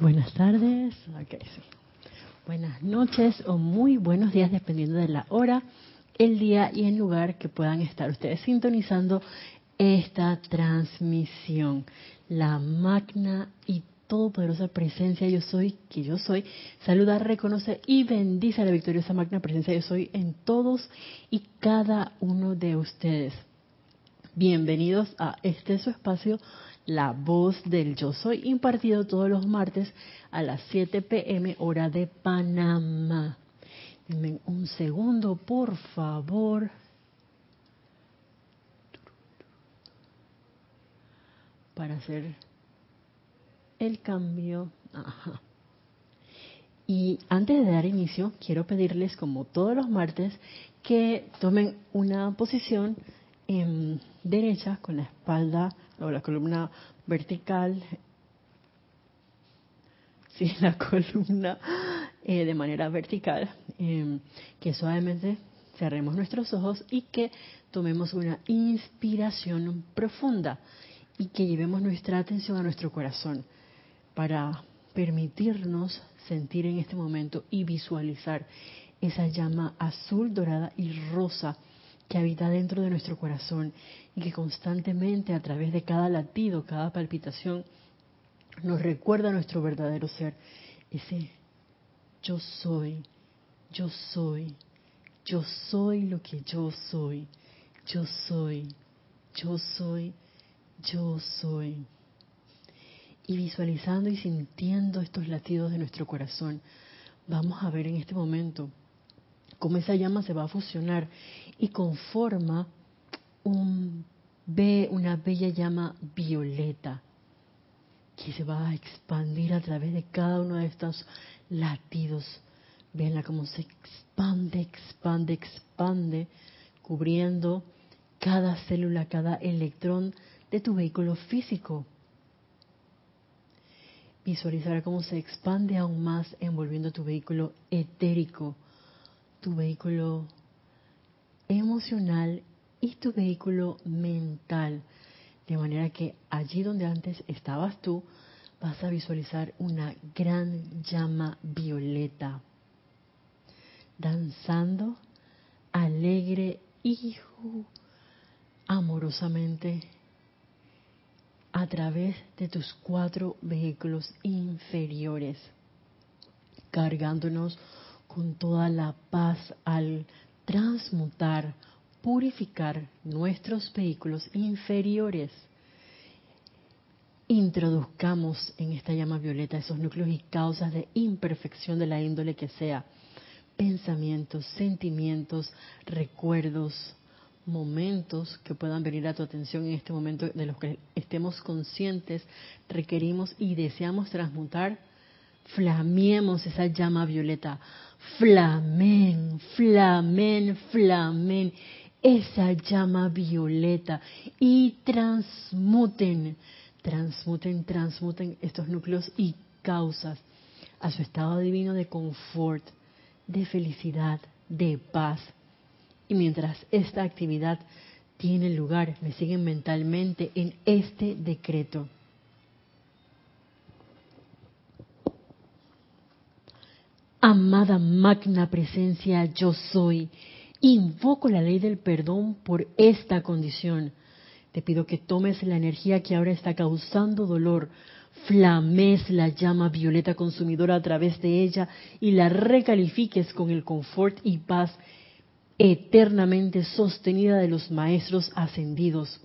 Buenas tardes, okay, sí. buenas noches o muy buenos días dependiendo de la hora, el día y el lugar que puedan estar ustedes sintonizando esta transmisión. La magna y todopoderosa presencia yo soy, que yo soy, saluda, reconoce y bendice a la victoriosa magna presencia yo soy en todos y cada uno de ustedes. Bienvenidos a este su espacio la voz del yo soy, impartido todos los martes a las 7 pm hora de Panamá. Denme un segundo, por favor. Para hacer el cambio. Y antes de dar inicio, quiero pedirles, como todos los martes, que tomen una posición en derecha con la espalda o la columna vertical, sí, la columna eh, de manera vertical, em, que suavemente cerremos nuestros ojos y que tomemos una inspiración profunda y que llevemos nuestra atención a nuestro corazón para permitirnos sentir en este momento y visualizar esa llama azul, dorada y rosa que habita dentro de nuestro corazón y que constantemente a través de cada latido, cada palpitación, nos recuerda nuestro verdadero ser. Ese yo soy, yo soy, yo soy lo que yo soy, yo soy, yo soy, yo soy. Y visualizando y sintiendo estos latidos de nuestro corazón, vamos a ver en este momento cómo esa llama se va a fusionar y conforma un, una bella llama violeta que se va a expandir a través de cada uno de estos latidos. Veanla cómo se expande, expande, expande, cubriendo cada célula, cada electrón de tu vehículo físico. Visualizar cómo se expande aún más envolviendo tu vehículo etérico, tu vehículo emocional y tu vehículo mental. De manera que allí donde antes estabas tú, vas a visualizar una gran llama violeta, danzando alegre y amorosamente a través de tus cuatro vehículos inferiores, cargándonos con toda la paz al transmutar, purificar nuestros vehículos inferiores. Introduzcamos en esta llama violeta esos núcleos y causas de imperfección de la índole que sea, pensamientos, sentimientos, recuerdos, momentos que puedan venir a tu atención en este momento de los que estemos conscientes, requerimos y deseamos transmutar, flamiemos esa llama violeta flamen, flamen, flamen esa llama violeta y transmuten, transmuten, transmuten estos núcleos y causas a su estado divino de confort, de felicidad, de paz. Y mientras esta actividad tiene lugar, me siguen mentalmente en este decreto. Amada magna presencia, yo soy. Invoco la ley del perdón por esta condición. Te pido que tomes la energía que ahora está causando dolor, flames la llama violeta consumidora a través de ella y la recalifiques con el confort y paz eternamente sostenida de los maestros ascendidos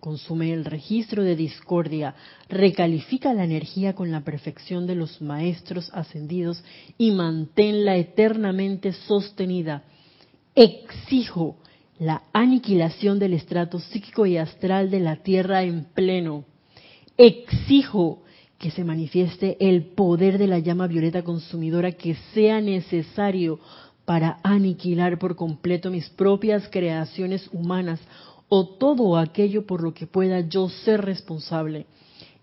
consume el registro de discordia, recalifica la energía con la perfección de los maestros ascendidos y manténla eternamente sostenida. Exijo la aniquilación del estrato psíquico y astral de la Tierra en pleno. Exijo que se manifieste el poder de la llama violeta consumidora que sea necesario para aniquilar por completo mis propias creaciones humanas o todo aquello por lo que pueda yo ser responsable.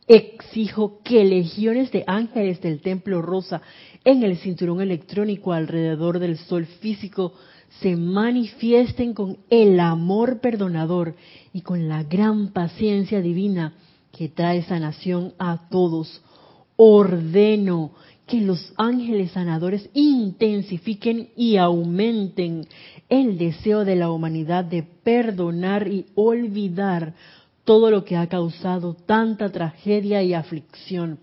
Exijo que legiones de ángeles del templo rosa en el cinturón electrónico alrededor del sol físico se manifiesten con el amor perdonador y con la gran paciencia divina que trae sanación a todos. ordeno que los ángeles sanadores intensifiquen y aumenten el deseo de la humanidad de perdonar y olvidar todo lo que ha causado tanta tragedia y aflicción.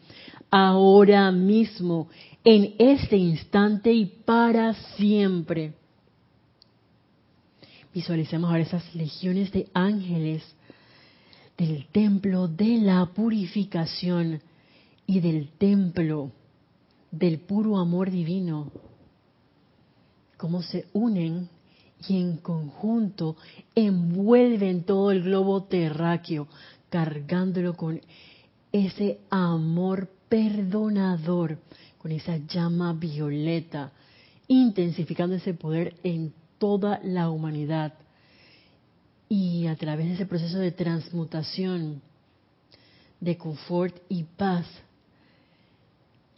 Ahora mismo, en este instante y para siempre. Visualicemos ahora esas legiones de ángeles del templo de la purificación y del templo del puro amor divino, cómo se unen y en conjunto envuelven todo el globo terráqueo, cargándolo con ese amor perdonador, con esa llama violeta, intensificando ese poder en toda la humanidad. Y a través de ese proceso de transmutación, de confort y paz,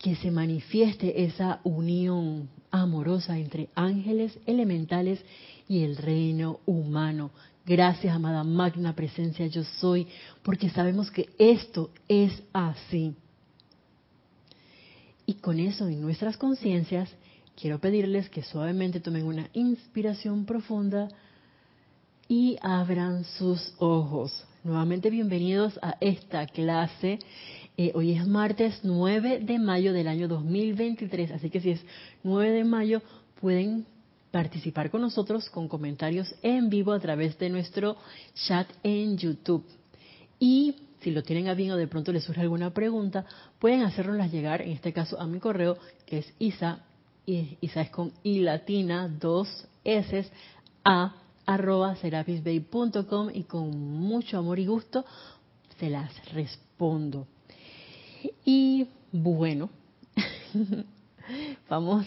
que se manifieste esa unión amorosa entre ángeles elementales y el reino humano. Gracias, amada magna presencia, yo soy, porque sabemos que esto es así. Y con eso en nuestras conciencias, quiero pedirles que suavemente tomen una inspiración profunda y abran sus ojos. Nuevamente bienvenidos a esta clase eh, hoy es martes 9 de mayo del año 2023, así que si es 9 de mayo pueden participar con nosotros con comentarios en vivo a través de nuestro chat en YouTube. Y si lo tienen a bien o de pronto les surge alguna pregunta, pueden hacernoslas llegar, en este caso a mi correo, que es isa, isa es con i latina, dos s, a arroba serapisbay.com y con mucho amor y gusto se las respondo. Y bueno, vamos,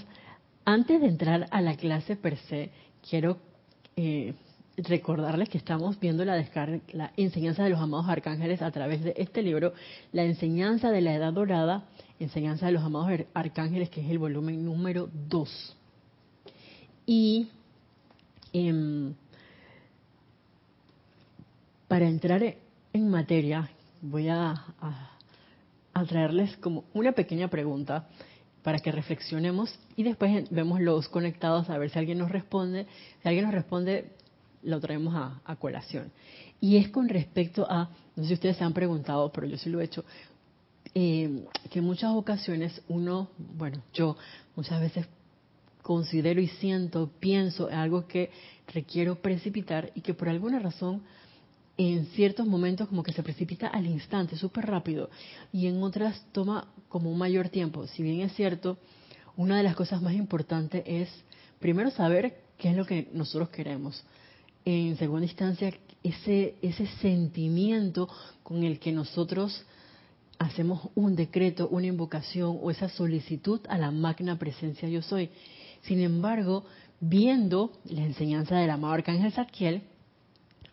antes de entrar a la clase per se, quiero eh, recordarles que estamos viendo la, la enseñanza de los amados arcángeles a través de este libro, la enseñanza de la edad dorada, enseñanza de los amados arcángeles, que es el volumen número 2. Y em, para entrar en materia, voy a traerles como una pequeña pregunta para que reflexionemos y después vemos los conectados a ver si alguien nos responde. Si alguien nos responde, lo traemos a, colación. Y es con respecto a, no sé si ustedes se han preguntado, pero yo sí lo he hecho, eh, que en muchas ocasiones uno, bueno, yo muchas veces considero y siento, pienso en algo que requiero precipitar y que por alguna razón en ciertos momentos como que se precipita al instante, súper rápido, y en otras toma como un mayor tiempo. Si bien es cierto, una de las cosas más importantes es primero saber qué es lo que nosotros queremos. En segunda instancia, ese, ese sentimiento con el que nosotros hacemos un decreto, una invocación o esa solicitud a la magna presencia yo soy. Sin embargo, viendo la enseñanza del amado Arcángel Zadkiel,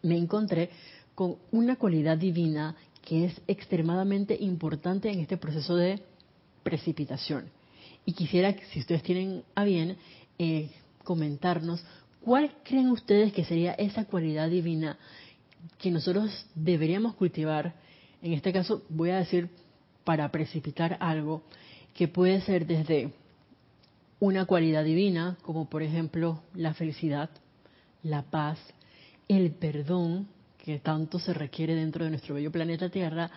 me encontré con una cualidad divina que es extremadamente importante en este proceso de precipitación. Y quisiera, si ustedes tienen a bien, eh, comentarnos cuál creen ustedes que sería esa cualidad divina que nosotros deberíamos cultivar. En este caso, voy a decir para precipitar algo que puede ser desde una cualidad divina, como por ejemplo la felicidad, la paz, el perdón, que tanto se requiere dentro de nuestro bello planeta Tierra,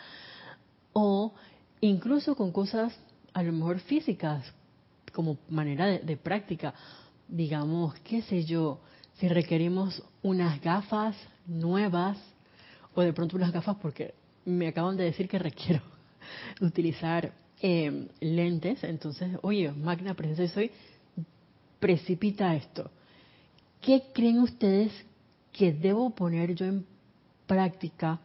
o incluso con cosas a lo mejor físicas, como manera de, práctica. Digamos, qué sé yo, si requerimos unas gafas nuevas, o de pronto unas gafas porque me acaban de decir que requiero utilizar eh, lentes, entonces, oye, magna presencia soy, precipita esto. ¿Qué creen ustedes que debo poner yo en práctica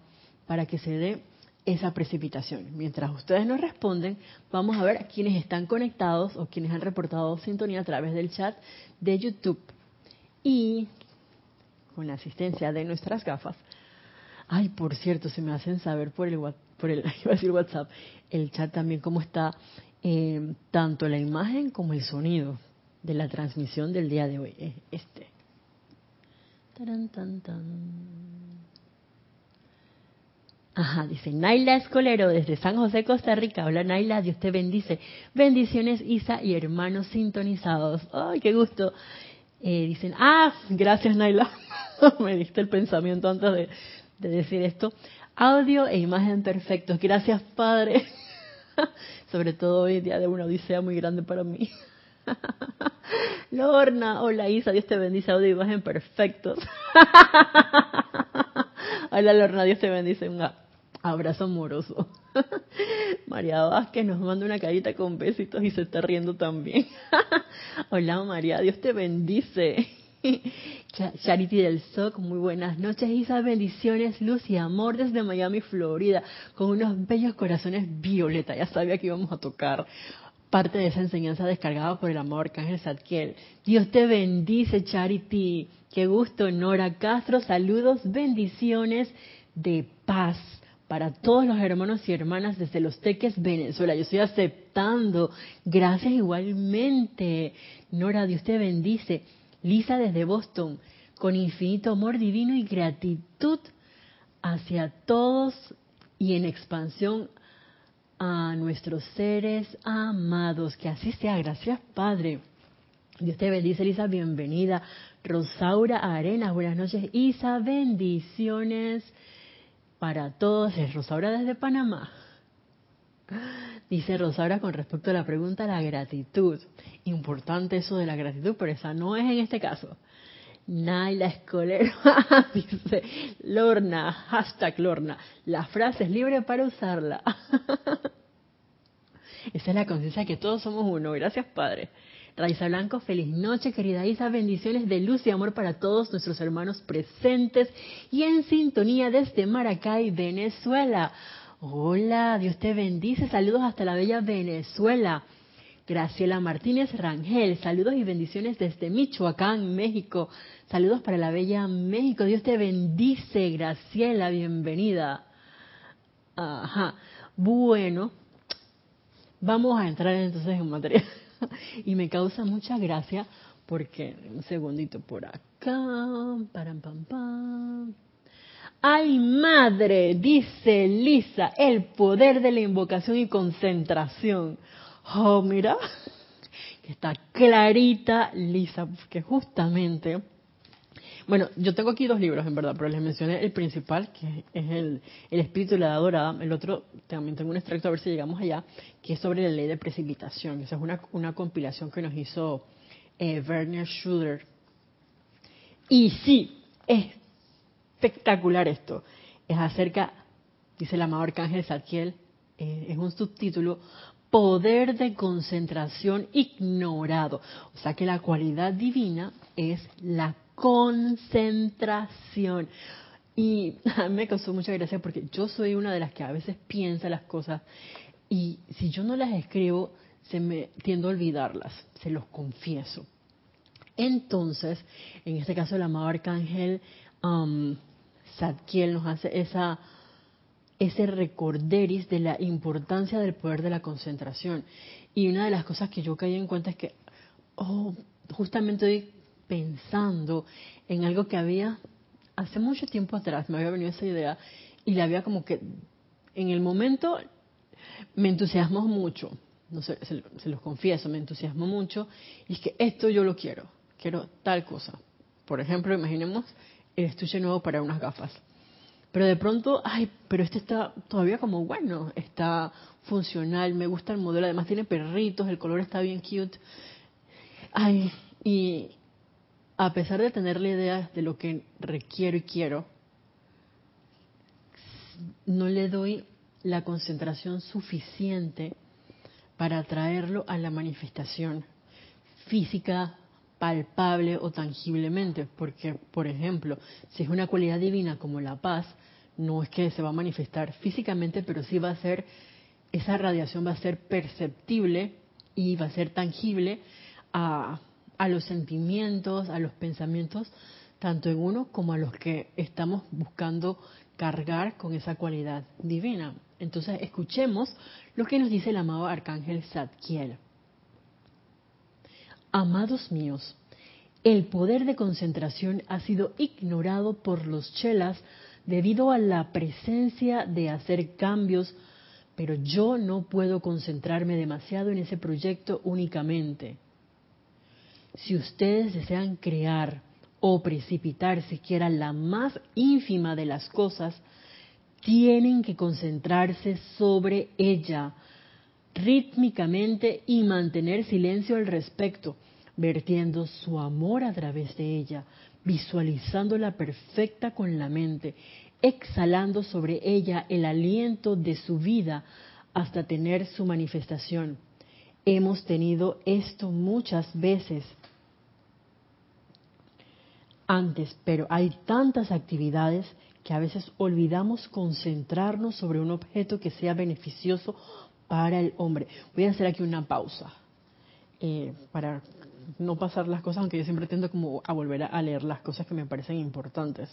para que se dé esa precipitación. Mientras ustedes nos responden, vamos a ver quiénes están conectados o quienes han reportado sintonía a través del chat de YouTube. Y con la asistencia de nuestras gafas. Ay, por cierto, se me hacen saber por el, por el iba a WhatsApp, el chat también cómo está eh, tanto la imagen como el sonido de la transmisión del día de hoy. Este. Ajá, dice Naila Escolero desde San José, Costa Rica. Hola Naila, Dios te bendice. Bendiciones Isa y hermanos sintonizados. Ay, qué gusto. Eh, dicen, ah, gracias Naila. Me diste el pensamiento antes de, de decir esto. Audio e imagen perfectos. Gracias Padre. Sobre todo hoy día de una odisea muy grande para mí. Lorna, hola Isa, Dios te bendice, audio e imagen perfectos. hola Lorna, Dios te bendice. Un Abrazo amoroso. María Vázquez nos manda una carita con besitos y se está riendo también. Hola María, Dios te bendice. Charity del SOC, muy buenas noches. Isa, bendiciones, luz y amor desde Miami, Florida, con unos bellos corazones violeta. Ya sabía que íbamos a tocar parte de esa enseñanza descargada por el amor Arcángel Zadkiel. Dios te bendice, Charity. Qué gusto, Nora Castro. Saludos, bendiciones de paz para todos los hermanos y hermanas desde Los Teques, Venezuela. Yo estoy aceptando. Gracias igualmente. Nora, Dios te bendice. Lisa desde Boston, con infinito amor divino y gratitud hacia todos y en expansión a nuestros seres amados. Que así sea. Gracias, Padre. Dios te bendice, Lisa. Bienvenida. Rosaura Arenas, buenas noches. Isa, bendiciones para todos es Rosaura desde Panamá. Dice Rosaura con respecto a la pregunta, la gratitud. Importante eso de la gratitud, pero esa no es en este caso. Naila Escolero dice, Lorna, hashtag Lorna, la frase es libre para usarla. Esa es la conciencia que todos somos uno. Gracias, Padre. Raiza Blanco, feliz noche, querida Isa. Bendiciones de luz y amor para todos nuestros hermanos presentes y en sintonía desde Maracay, Venezuela. Hola, Dios te bendice. Saludos hasta la bella Venezuela. Graciela Martínez Rangel, saludos y bendiciones desde Michoacán, México. Saludos para la bella México. Dios te bendice, Graciela, bienvenida. Ajá. Bueno, vamos a entrar entonces en materia. y me causa mucha gracia porque, un segundito por acá, param pam pam. ¡Ay, madre! Dice Lisa, el poder de la invocación y concentración. Oh, mira, que está clarita Lisa, que justamente bueno, yo tengo aquí dos libros, en verdad, pero les mencioné el principal, que es el, el Espíritu de la Adorada. El otro, también tengo un extracto, a ver si llegamos allá, que es sobre la ley de precipitación. Esa es una, una compilación que nos hizo eh, Werner Schuder. Y sí, es espectacular esto. Es acerca, dice el amado Arcángel Zadkiel, eh, es un subtítulo, poder de concentración ignorado. O sea que la cualidad divina es la concentración. Y me causó mucha gracia porque yo soy una de las que a veces piensa las cosas y si yo no las escribo, se me tiendo a olvidarlas, se los confieso. Entonces, en este caso el amado arcángel um, Zadkiel nos hace esa ese recorderis de la importancia del poder de la concentración. Y una de las cosas que yo caí en cuenta es que, oh, justamente hoy pensando en algo que había hace mucho tiempo atrás, me había venido esa idea y la había como que en el momento me entusiasmó mucho, no sé, se, los confieso, me entusiasmó mucho y es que esto yo lo quiero, quiero tal cosa. Por ejemplo, imaginemos el estuche nuevo para unas gafas. Pero de pronto, ay, pero este está todavía como bueno, está funcional, me gusta el modelo, además tiene perritos, el color está bien cute. Ay, y, a pesar de tener la idea de lo que requiero y quiero, no le doy la concentración suficiente para traerlo a la manifestación física, palpable o tangiblemente. Porque, por ejemplo, si es una cualidad divina como la paz, no es que se va a manifestar físicamente, pero sí va a ser, esa radiación va a ser perceptible y va a ser tangible a a los sentimientos, a los pensamientos, tanto en uno como a los que estamos buscando cargar con esa cualidad divina. Entonces, escuchemos lo que nos dice el amado arcángel Zadkiel. Amados míos, el poder de concentración ha sido ignorado por los chelas debido a la presencia de hacer cambios, pero yo no puedo concentrarme demasiado en ese proyecto únicamente. Si ustedes desean crear o precipitar siquiera la más ínfima de las cosas, tienen que concentrarse sobre ella rítmicamente y mantener silencio al respecto, vertiendo su amor a través de ella, visualizándola perfecta con la mente, exhalando sobre ella el aliento de su vida hasta tener su manifestación. Hemos tenido esto muchas veces antes, pero hay tantas actividades que a veces olvidamos concentrarnos sobre un objeto que sea beneficioso para el hombre. Voy a hacer aquí una pausa eh, para no pasar las cosas, aunque yo siempre tendo como a volver a, leer las cosas que me parecen importantes.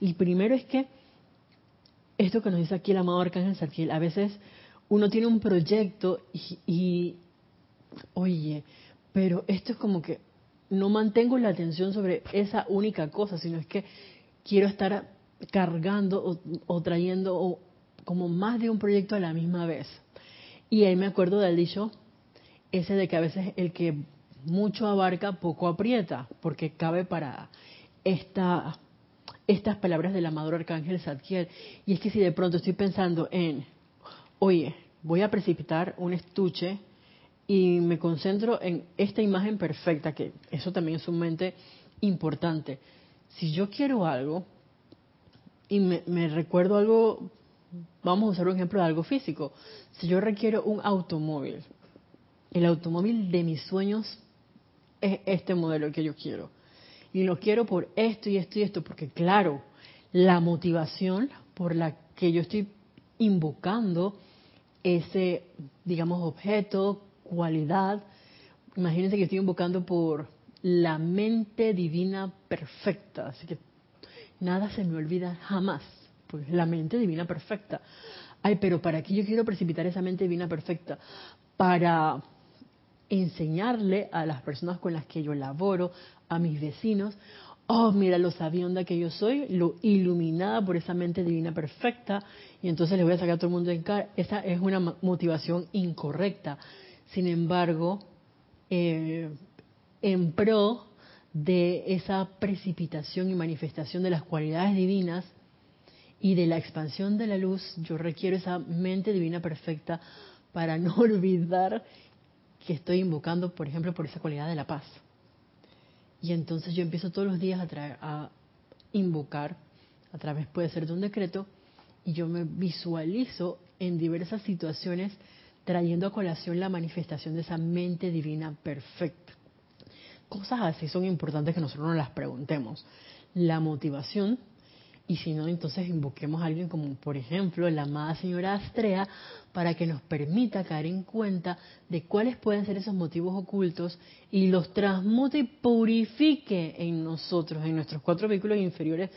Y primero es que esto que nos dice aquí el amado Arcángel Sarkiel, a veces uno tiene un proyecto y, oye, pero esto es como que no mantengo la atención sobre esa única cosa, sino es que quiero estar cargando o, trayendo como más de un proyecto a la misma vez. Y ahí me acuerdo del dicho ese de que a veces el que mucho abarca, poco aprieta, porque cabe para esta, estas palabras del amado arcángel Zadkiel. Y es que si de pronto estoy pensando en, oye, voy a precipitar un estuche y me concentro en esta imagen perfecta, que eso también es sumamente importante. Si yo quiero algo y me, recuerdo algo, vamos a usar un ejemplo de algo físico. Si yo requiero un automóvil, el automóvil de mis sueños es este modelo que yo quiero. Y lo quiero por esto y esto y esto, porque claro, la motivación por la que yo estoy invocando ese, digamos, objeto, cualidad. Imagínense que estoy invocando por la mente divina perfecta, así que nada se me olvida jamás, pues la mente divina perfecta. Ay, pero ¿para qué yo quiero precipitar esa mente divina perfecta? Para enseñarle a las personas con las que yo laboro, a mis vecinos, oh, mira lo sabionda que yo soy, lo iluminada por esa mente divina perfecta, y entonces le voy a sacar a todo el mundo en cara. Esa es una motivación incorrecta. Sin embargo, eh, en pro de esa precipitación y manifestación de las cualidades divinas y de la expansión de la luz, yo requiero esa mente divina perfecta para no olvidar que estoy invocando, por ejemplo, por esa cualidad de la paz. Y entonces yo empiezo todos los días a, invocar, a través puede ser de un decreto, y yo me visualizo en diversas situaciones trayendo a colación la manifestación de esa mente divina perfecta. Cosas así son importantes que nosotros nos las preguntemos. La motivación, y si no, entonces invoquemos a alguien como, por ejemplo, la amada señora Astrea, para que nos permita caer en cuenta de cuáles pueden ser esos motivos ocultos y los transmute y purifique en nosotros, en nuestros cuatro vehículos inferiores,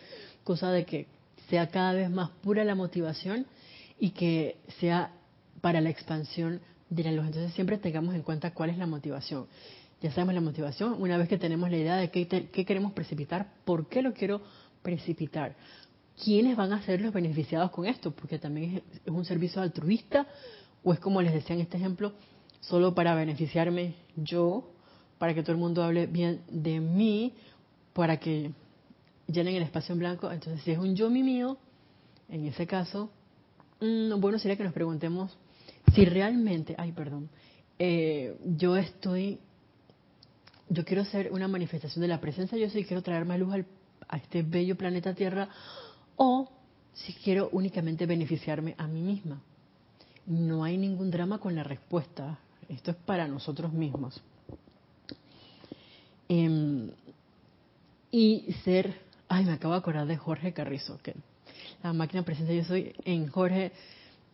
cosa de que sea cada vez más pura la motivación y que sea para la expansión de la luz. Entonces siempre tengamos en cuenta cuál es la motivación. Ya sabemos la motivación, una vez que tenemos la idea de qué, queremos precipitar, por qué lo quiero precipitar, quiénes van a ser los beneficiados con esto, porque también es, un servicio altruista o es como les decía en este ejemplo, solo para beneficiarme yo, para que todo el mundo hable bien de mí, para que llenen el espacio en blanco. Entonces, si es un yo mi mío, en ese caso, mm, bueno sería que nos preguntemos si realmente, ay, perdón, eh, yo estoy, yo quiero ser una manifestación de la presencia, yo sí quiero traer más luz a este bello planeta Tierra, o si quiero únicamente beneficiarme a mí misma. No hay ningún drama con la respuesta. Esto es para nosotros mismos. Em, y ser, ay, me acabo de acordar de Jorge Carrizo, que la máquina presencia yo soy en Jorge,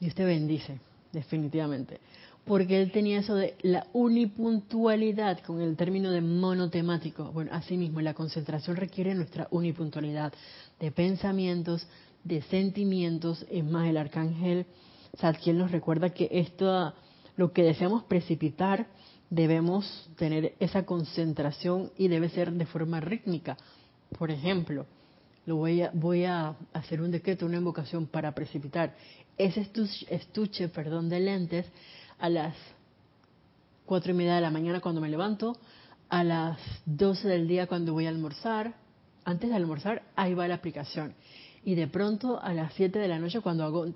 y usted bendice definitivamente. Porque él tenía eso de la unipuntualidad con el término de monotemático. Bueno, asimismo, la concentración requiere nuestra unipuntualidad de pensamientos, de sentimientos. Es más, el arcángel Zadkiel nos recuerda que esto, lo que deseamos precipitar, debemos tener esa concentración y debe ser de forma rítmica. Por ejemplo, lo voy a, hacer un decreto, una invocación para precipitar ese estuche, perdón, de lentes a las cuatro y media de la mañana cuando me levanto, a las 12 del día cuando voy a almorzar, antes de almorzar, ahí va la aplicación. Y de pronto a las 7 de la noche cuando hago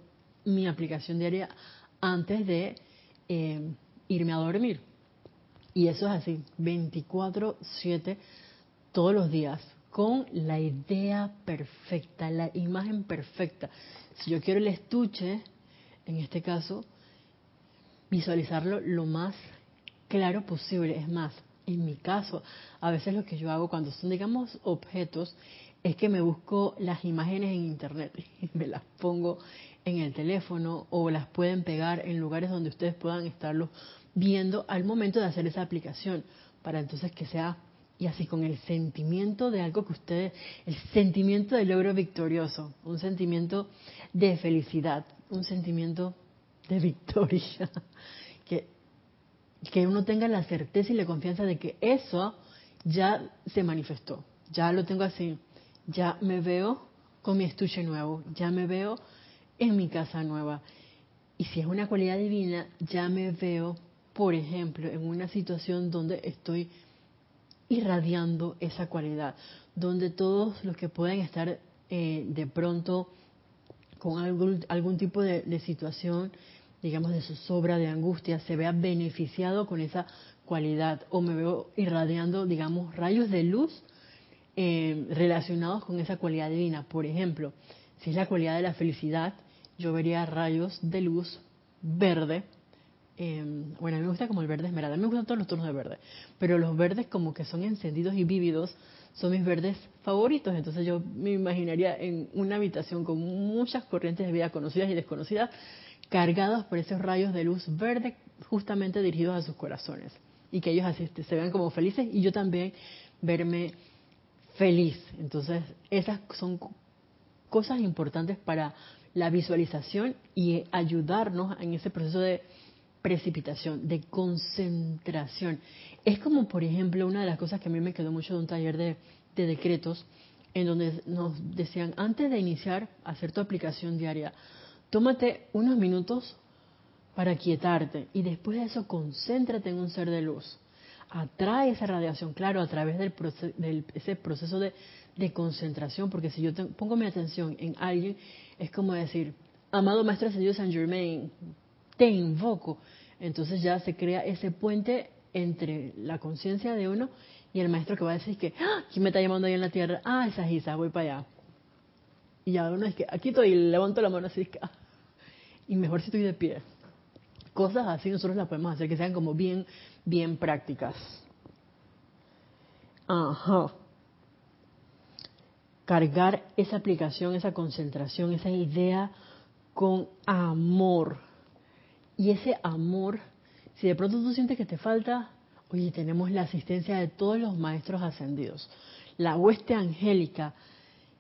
mi aplicación diaria antes de eh, irme a dormir. Y eso es así, 24/7 todos los días con la idea perfecta, la imagen perfecta. Si yo quiero el estuche, en este caso, visualizarlo lo más claro posible. Es más, en mi caso, a veces lo que yo hago cuando son, digamos, objetos, es que me busco las imágenes en internet y me las pongo en el teléfono o las pueden pegar en lugares donde ustedes puedan estarlo viendo al momento de hacer esa aplicación, para entonces que sea y así con el sentimiento de algo que ustedes, el sentimiento de logro victorioso, un sentimiento de felicidad, un sentimiento de victoria, que, que uno tenga la certeza y la confianza de que eso ya se manifestó, ya lo tengo así, ya me veo con mi estuche nuevo, ya me veo en mi casa nueva. Y si es una cualidad divina, ya me veo, por ejemplo, en una situación donde estoy irradiando esa cualidad, donde todos los que pueden estar eh, de pronto con algún, algún tipo de, situación, digamos, de zozobra, de angustia, se vea beneficiado con esa cualidad o me veo irradiando, digamos, rayos de luz eh, relacionados con esa cualidad divina. Por ejemplo, si es la cualidad de la felicidad, yo vería rayos de luz verde Em, bueno, a mí me gusta como el verde esmeralda, a mí me gustan todos los tonos de verde, pero los verdes como que son encendidos y vívidos son mis verdes favoritos, entonces yo me imaginaría en una habitación con muchas corrientes de vida conocidas y desconocidas, cargadas por esos rayos de luz verde justamente dirigidos a sus corazones, y que ellos así este, se vean como felices y yo también verme feliz. Entonces, esas son cosas importantes para la visualización y ayudarnos en ese proceso de precipitación, de concentración. Es como, por ejemplo, una de las cosas que a mí me quedó mucho de un taller de, decretos, en donde nos decían, antes de iniciar a hacer tu aplicación diaria, tómate unos minutos para quietarte y después de eso concéntrate en un ser de luz. Atrae esa radiación, claro, a través del, del ese proceso de, de, concentración, porque si yo pongo mi atención en alguien, es como decir, amado Maestro Ascendido San Germain, te invoco. Entonces ya se crea ese puente entre la conciencia de uno y el maestro que va a decir que, ¡Ah! ¿quién me está llamando ahí en la tierra? Ah, esa es Isa, voy para allá. Y ya uno es que, aquí estoy, levanto la mano así, ah". y mejor si estoy de pie. Cosas así nosotros las podemos hacer que sean como bien, bien prácticas. Ajá. Cargar esa aplicación, esa concentración, esa idea con amor y ese amor, si de pronto tú sientes que te falta, oye, tenemos la asistencia de todos los maestros ascendidos, la hueste angélica,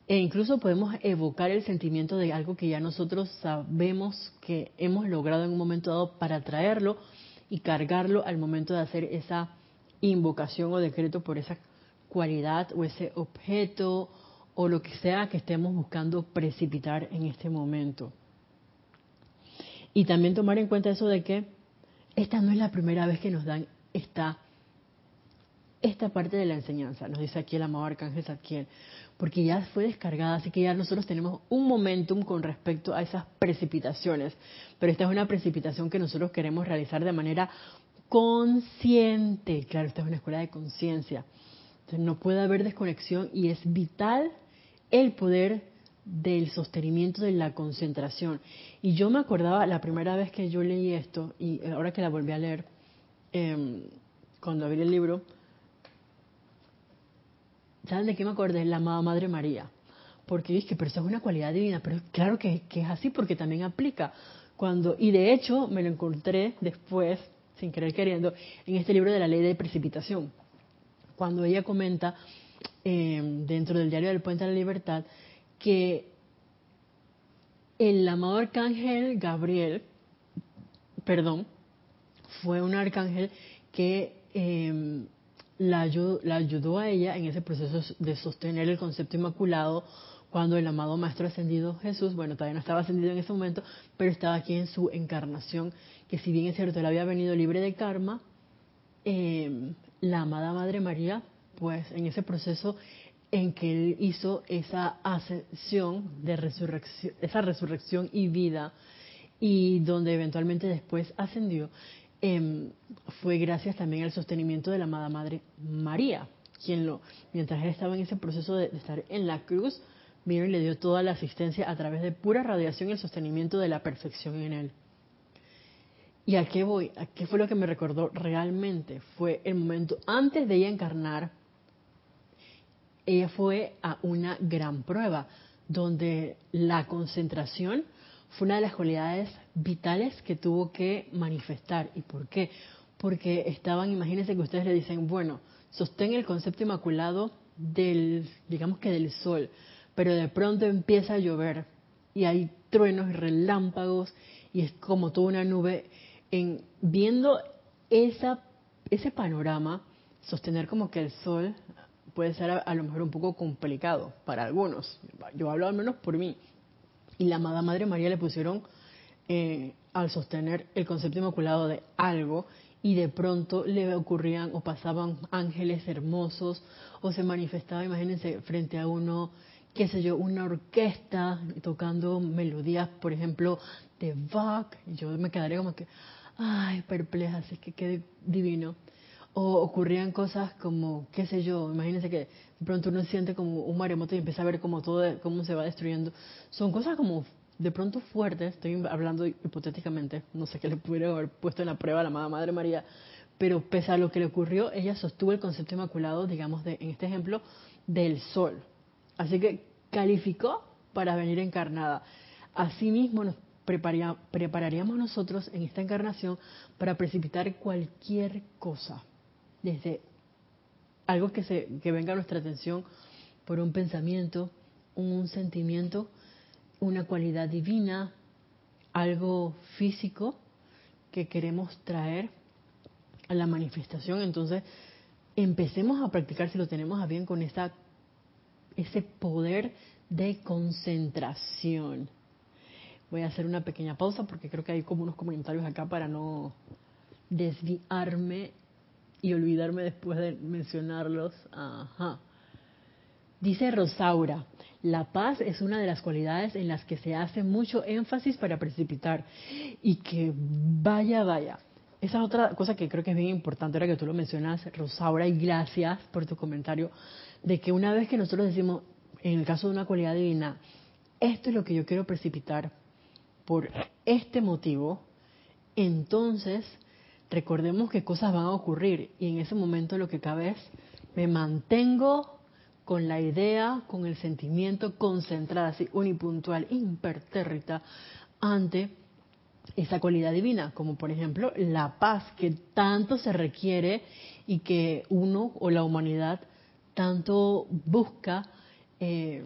e incluso podemos evocar el sentimiento de algo que ya nosotros sabemos que hemos logrado en un momento dado para traerlo y cargarlo al momento de hacer esa invocación o decreto por esa cualidad o ese objeto o lo que sea que estemos buscando precipitar en este momento. Y también tomar en cuenta eso de que esta no es la primera vez que nos dan esta, esta parte de la enseñanza, nos dice aquí el amado Arcángel Zadkiel, porque ya fue descargada, así que ya nosotros tenemos un momentum con respecto a esas precipitaciones, pero esta es una precipitación que nosotros queremos realizar de manera consciente, claro, esta es una escuela de conciencia, entonces no puede haber desconexión y es vital el poder del sostenimiento de la concentración. Y yo me acordaba la primera vez que yo leí esto, y ahora que la volví a leer, em, cuando abrí el libro, ¿saben de qué me acordé? La amada Madre María. Porque dije, pero eso es una cualidad divina, pero claro que, es así porque también aplica. Cuando, y de hecho me lo encontré después, sin querer queriendo, en este libro de la ley de precipitación. Cuando ella comenta em, dentro del diario del Puente de la Libertad que el amado arcángel Gabriel, perdón, fue un arcángel que em, la, ayudó, a ella en ese proceso de sostener el concepto inmaculado cuando el amado Maestro Ascendido Jesús, bueno, todavía no estaba ascendido en ese momento, pero estaba aquí en su encarnación, que si bien es cierto, él había venido libre de karma, eh, la amada Madre María, pues en ese proceso en que él hizo esa ascensión de resurrección, esa resurrección y vida, y donde eventualmente después ascendió, em, fue gracias también al sostenimiento de la amada Madre María, quien mientras él estaba en ese proceso de, estar en la cruz, y le dio toda la asistencia a través de pura radiación y el sostenimiento de la perfección en él. ¿Y a qué voy? ¿A qué fue lo que me recordó realmente? Fue el momento antes de ella encarnar, ella fue a una gran prueba, donde la concentración fue una de las cualidades vitales que tuvo que manifestar. ¿Y por qué? Porque estaban, imagínense que ustedes le dicen, bueno, sostén el concepto inmaculado del, digamos que del sol, pero de pronto empieza a llover y hay truenos y relámpagos y es como toda una nube. En viendo esa, ese panorama, sostener como que el sol puede ser a, lo mejor un poco complicado para algunos. Yo hablo al menos por mí. Y la amada Madre María le pusieron eh, al sostener el concepto inmaculado de algo y de pronto le ocurrían o pasaban ángeles hermosos o se manifestaba, imagínense, frente a uno, qué sé yo, una orquesta tocando melodías, por ejemplo, de Bach. Y yo me quedaría como que, ay, perpleja, así que qué divino o ocurrían cosas como, qué sé yo, imagínense que de pronto uno siente como un maremoto y empieza a ver como todo, cómo se va destruyendo. Son cosas como de pronto fuertes, estoy hablando hipotéticamente, no sé qué le pudiera haber puesto en la prueba a la amada Madre María, pero pese a lo que le ocurrió, ella sostuvo el concepto inmaculado, digamos, de, en este ejemplo, del sol. Así que calificó para venir encarnada. Asimismo, nos prepararíamos nosotros en esta encarnación para precipitar cualquier cosa desde algo que, se, que venga a nuestra atención por un pensamiento, un sentimiento, una cualidad divina, algo físico que queremos traer a la manifestación. Entonces, empecemos a practicar si lo tenemos a bien con esa, ese poder de concentración. Voy a hacer una pequeña pausa porque creo que hay como unos comentarios acá para no desviarme y olvidarme después de mencionarlos. Ajá. Dice Rosaura, la paz es una de las cualidades en las que se hace mucho énfasis para precipitar y que vaya, vaya. Esa es otra cosa que creo que es bien importante ahora que tú lo mencionas, Rosaura, y gracias por tu comentario, de que una vez que nosotros decimos, en el caso de una cualidad divina, esto es lo que yo quiero precipitar por este motivo, entonces recordemos que cosas van a ocurrir y en ese momento lo que cabe es, me mantengo con la idea, con el sentimiento concentrada, así unipuntual, impertérrita, ante esa cualidad divina, como por ejemplo la paz que tanto se requiere y que uno o la humanidad tanto busca, eh,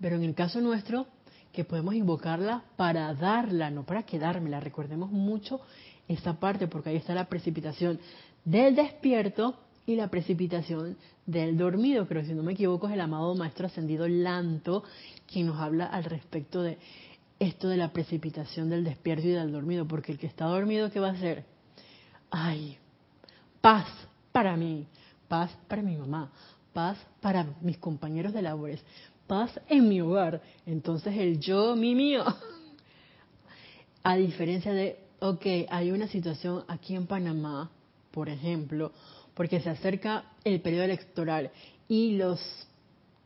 pero en el caso nuestro, que podemos invocarla para darla, no para quedármela. Recordemos mucho esa parte, porque ahí está la precipitación del despierto y la precipitación del dormido. Pero si no me equivoco, es el amado Maestro Ascendido Lanto quien nos habla al respecto de esto de la precipitación del despierto y del dormido. Porque el que está dormido, ¿qué va a hacer? Ay, paz para mí, paz para mi mamá, paz para mis compañeros de labores, paz en mi hogar. Entonces el yo, mi mío. A diferencia de ok, hay una situación aquí en Panamá, por ejemplo, porque se acerca el periodo electoral y los,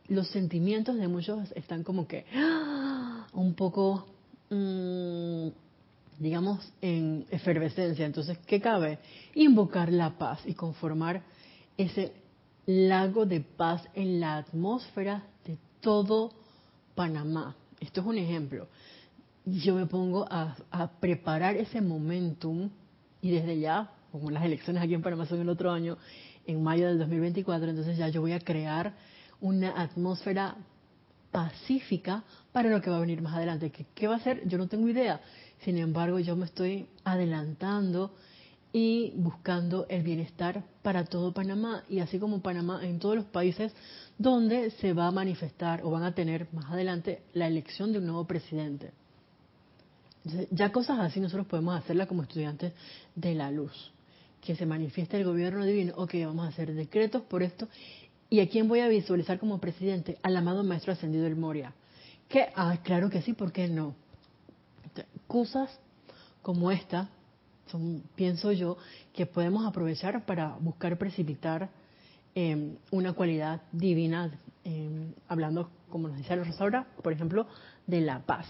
los sentimientos de muchos están como que ¡ah! un poco, mm, digamos, en efervescencia. Entonces, ¿qué cabe? Invocar la paz y conformar ese lago de paz en la atmósfera todo Panamá. Esto es un ejemplo yo me pongo a, preparar ese momentum y desde ya, como las elecciones aquí en Panamá son el otro año, en mayo del 2024, entonces ya yo voy a crear una atmósfera pacífica para lo que va a venir más adelante. ¿Qué, ¿Qué, va a ser? Yo no tengo idea. Sin embargo, yo me estoy adelantando y buscando el bienestar para todo Panamá y así como Panamá en todos los países donde se va a manifestar o van a tener más adelante la elección de un nuevo presidente. ya cosas así nosotros podemos hacerla como estudiantes de la luz. Que se manifieste el gobierno divino, ok, vamos a hacer decretos por esto. ¿Y a quién voy a visualizar como presidente? Al amado Maestro Ascendido del Moria. Que, ah, claro que sí, ¿por qué no? Cosas como esta son, pienso yo, que podemos aprovechar para buscar precipitar em, una cualidad divina, em, hablando, como nos decía Rosaura, por ejemplo, de la paz.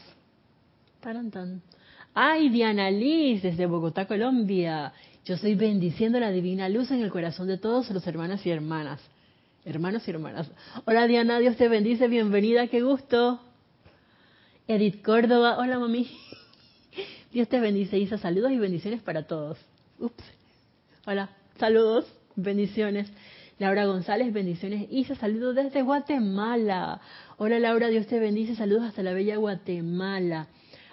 Taran, Ay, Diana Liz, desde Bogotá, Colombia. Yo estoy bendiciendo la divina luz en el corazón de todos los hermanos y hermanas. Hermanos y hermanas. Hola Diana, Dios te bendice, bienvenida, qué gusto. Edith Córdoba, hola mami. Dios te bendice, Isa. Saludos y bendiciones para todos. Ups. Hola, saludos, bendiciones. Laura González, bendiciones. Isa, saludos desde Guatemala. Hola Laura, Dios te bendice. Saludos hasta la bella Guatemala.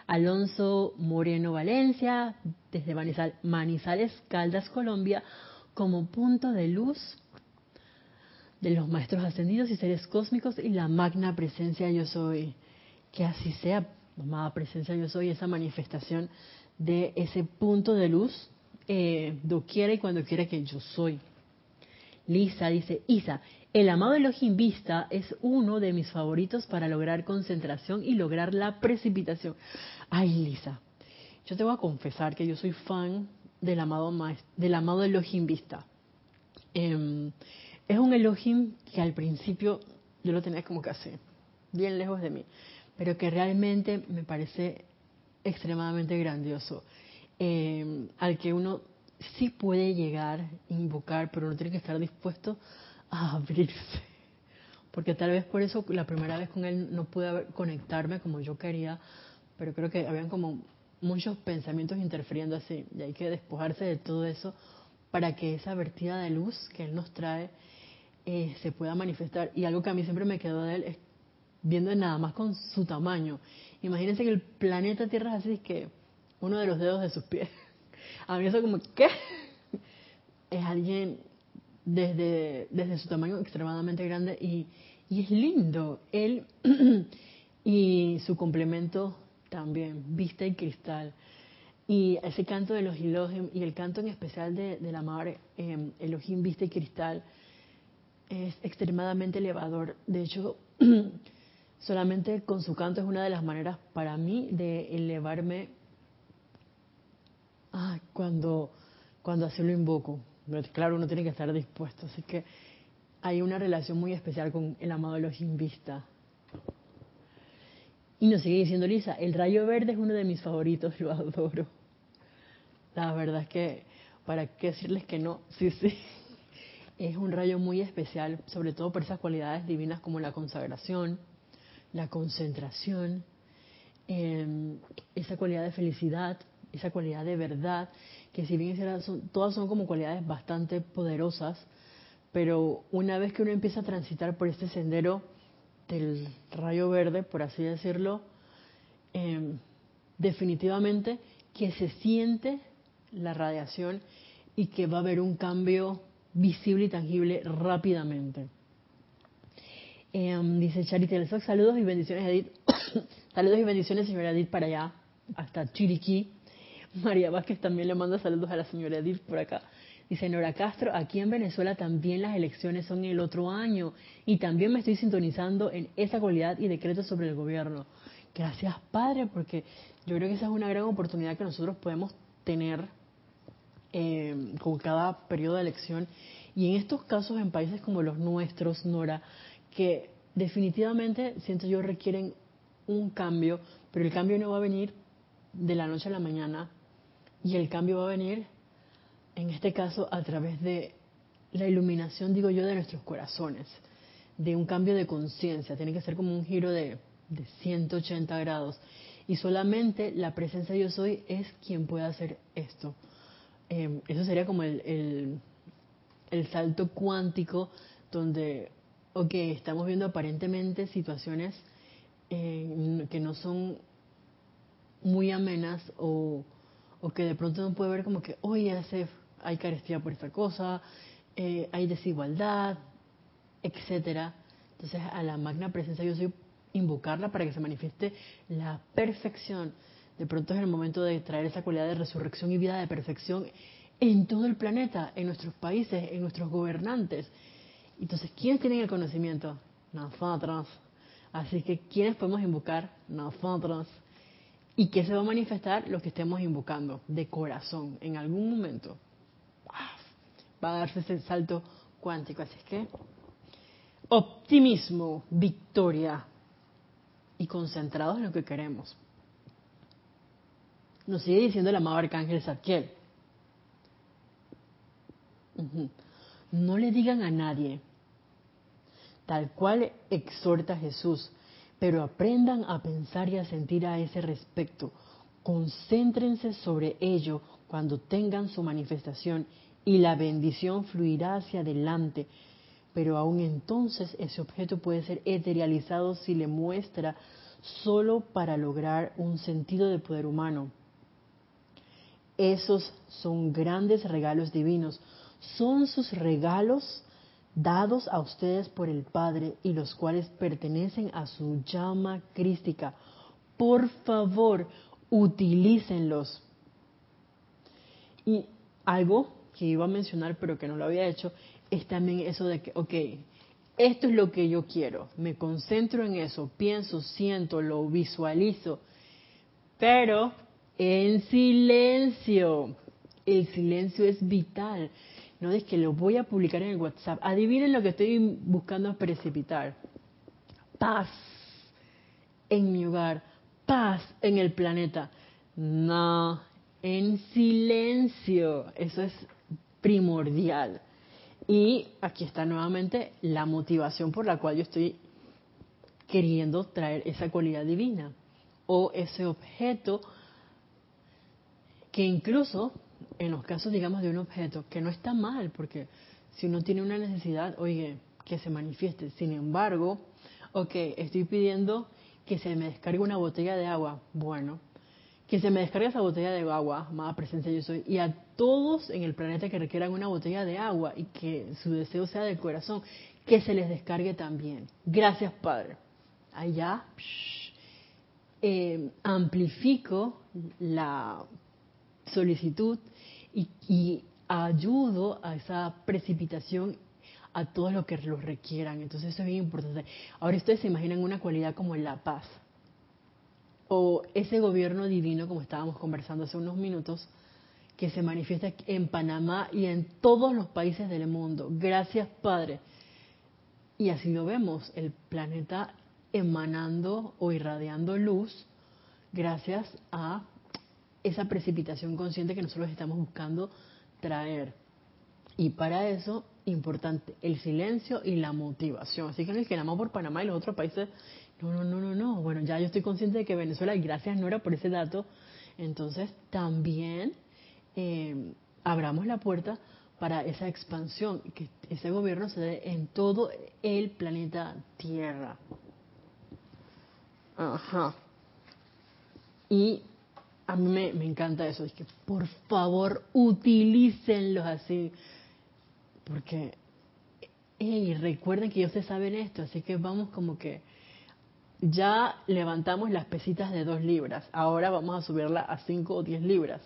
Alonso Moreno Valencia, desde Manizales, Caldas, Colombia, como punto de luz de los maestros ascendidos y seres cósmicos y la magna presencia yo soy. Que así sea, amada presencia yo soy, esa manifestación de ese punto de luz, eh, doquiera y cuando quiera que yo soy. Lisa dice, Isa, el amado Elohim Vista es uno de mis favoritos para lograr concentración y lograr la precipitación. Ay, Lisa, yo te voy a confesar que yo soy fan del amado, del amado Elohim Vista. Em, es un Elohim que al principio yo lo tenía como que así, bien lejos de mí pero que realmente me parece extremadamente grandioso, eh, al que uno sí puede llegar, invocar, pero uno tiene que estar dispuesto a abrirse. Porque tal vez por eso la primera vez con él no pude conectarme como yo quería, pero creo que habían como muchos pensamientos interfiriendo así, y hay que despojarse de todo eso para que esa vertida de luz que él nos trae eh, se pueda manifestar. Y algo que a mí siempre me quedó de él es viendo nada más con su tamaño. Imagínense que el planeta Tierra es así, que uno de los dedos de sus pies. A mí eso como, ¿qué? Es alguien desde, desde su tamaño extremadamente grande y, y es lindo. Él y su complemento también, vista y cristal. Y ese canto de los Elohim y el canto en especial de, la madre eh, Elohim, vista y cristal, es extremadamente elevador. De hecho, Solamente con su canto es una de las maneras para mí de elevarme ah, cuando, cuando así lo invoco. Claro, uno tiene que estar dispuesto, así que hay una relación muy especial con el amado de los Vista. Y nos sigue diciendo Lisa, el rayo verde es uno de mis favoritos, lo adoro. La verdad es que, ¿para qué decirles que no? Sí, sí. Es un rayo muy especial, sobre todo por esas cualidades divinas como la consagración, la concentración, em, esa cualidad de felicidad, esa cualidad de verdad, que si bien son, todas son como cualidades bastante poderosas, pero una vez que uno empieza a transitar por este sendero del rayo verde, por así decirlo, em, definitivamente que se siente la radiación y que va a haber un cambio visible y tangible rápidamente. Em, dice Charity Sox, saludos y bendiciones Edith. saludos y bendiciones señora Edith para allá, hasta Chiriquí. María Vázquez también le manda saludos a la señora Edith por acá. Dice Nora Castro, aquí en Venezuela también las elecciones son el otro año y también me estoy sintonizando en esa cualidad y decreto sobre el gobierno. Gracias Padre, porque yo creo que esa es una gran oportunidad que nosotros podemos tener em, con cada periodo de elección. Y en estos casos, en países como los nuestros, Nora, que definitivamente siento yo requieren un cambio, pero el cambio no va a venir de la noche a la mañana y el cambio va a venir, en este caso, a través de la iluminación, digo yo, de nuestros corazones, de un cambio de conciencia. Tiene que ser como un giro de, de 180 grados. Y solamente la presencia yo soy es quien puede hacer esto. Eh, eso sería como el, el, el salto cuántico donde ok, estamos viendo aparentemente situaciones eh, que no son muy amenas o, que de pronto no puede ver como que, oye, hace, hay carestía por esta cosa, eh, hay desigualdad, etcétera. Entonces a la magna presencia yo soy invocarla para que se manifieste la perfección. De pronto es el momento de traer esa cualidad de resurrección y vida de perfección en todo el planeta, en nuestros países, en nuestros gobernantes. Entonces, ¿quiénes tienen el conocimiento? Nosotros. Así que, ¿quiénes podemos invocar? Nosotros. ¿Y qué se va a manifestar? Lo que estemos invocando, de corazón, en algún momento. Va a darse ese salto cuántico. Así es que, optimismo, victoria y concentrados en lo que queremos. Nos sigue diciendo el amado arcángel Zadkiel. No le digan a nadie, tal cual exhorta Jesús, pero aprendan a pensar y a sentir a ese respecto. Concéntrense sobre ello cuando tengan su manifestación y la bendición fluirá hacia adelante. Pero aún entonces ese objeto puede ser eterializado si le muestra solo para lograr un sentido de poder humano. Esos son grandes regalos divinos. Son sus regalos dados a ustedes por el Padre y los cuales pertenecen a su llama crística. Por favor, utilícenlos. Y algo que iba a mencionar pero que no lo había hecho es también eso de que, ok, esto es lo que yo quiero, me concentro en eso, pienso, siento, lo visualizo, pero en silencio. El silencio es vital. No es que lo voy a publicar en el WhatsApp. Adivinen lo que estoy buscando precipitar. Paz en mi hogar, paz en el planeta. No, en silencio. Eso es primordial. Y aquí está nuevamente la motivación por la cual yo estoy queriendo traer esa cualidad divina o ese objeto que incluso en los casos, digamos, de un objeto, que no está mal, porque si uno tiene una necesidad, oye, que se manifieste. Sin embargo, ok, estoy pidiendo que se me descargue una botella de agua. Bueno, que se me descargue esa botella de agua, más presencia yo soy, y a todos en el planeta que requieran una botella de agua y que su deseo sea del corazón, que se les descargue también. Gracias, Padre. Allá eh, amplifico la solicitud y, ayudo a esa precipitación a todos los que lo requieran. Entonces eso es bien importante. Ahora ustedes se imaginan una cualidad como la paz o ese gobierno divino, como estábamos conversando hace unos minutos, que se manifiesta en Panamá y en todos los países del mundo. Gracias, Padre. Y así lo vemos, el planeta emanando o irradiando luz gracias a esa precipitación consciente que nosotros estamos buscando traer. Y para eso, importante, el silencio y la motivación. Así que en el que nada por Panamá y los otros países, no, no, no, no, no. Bueno, ya yo estoy consciente de que Venezuela, y gracias Nora por ese dato, entonces también eh, abramos la puerta para esa expansión, que ese gobierno se dé en todo el planeta Tierra. Ajá. Y a mí me, encanta eso, es que por favor utilícenlos así, porque, hey, recuerden que ellos se saben esto, así que vamos como que ya levantamos las pesitas de dos libras, ahora vamos a subirla a cinco o diez libras.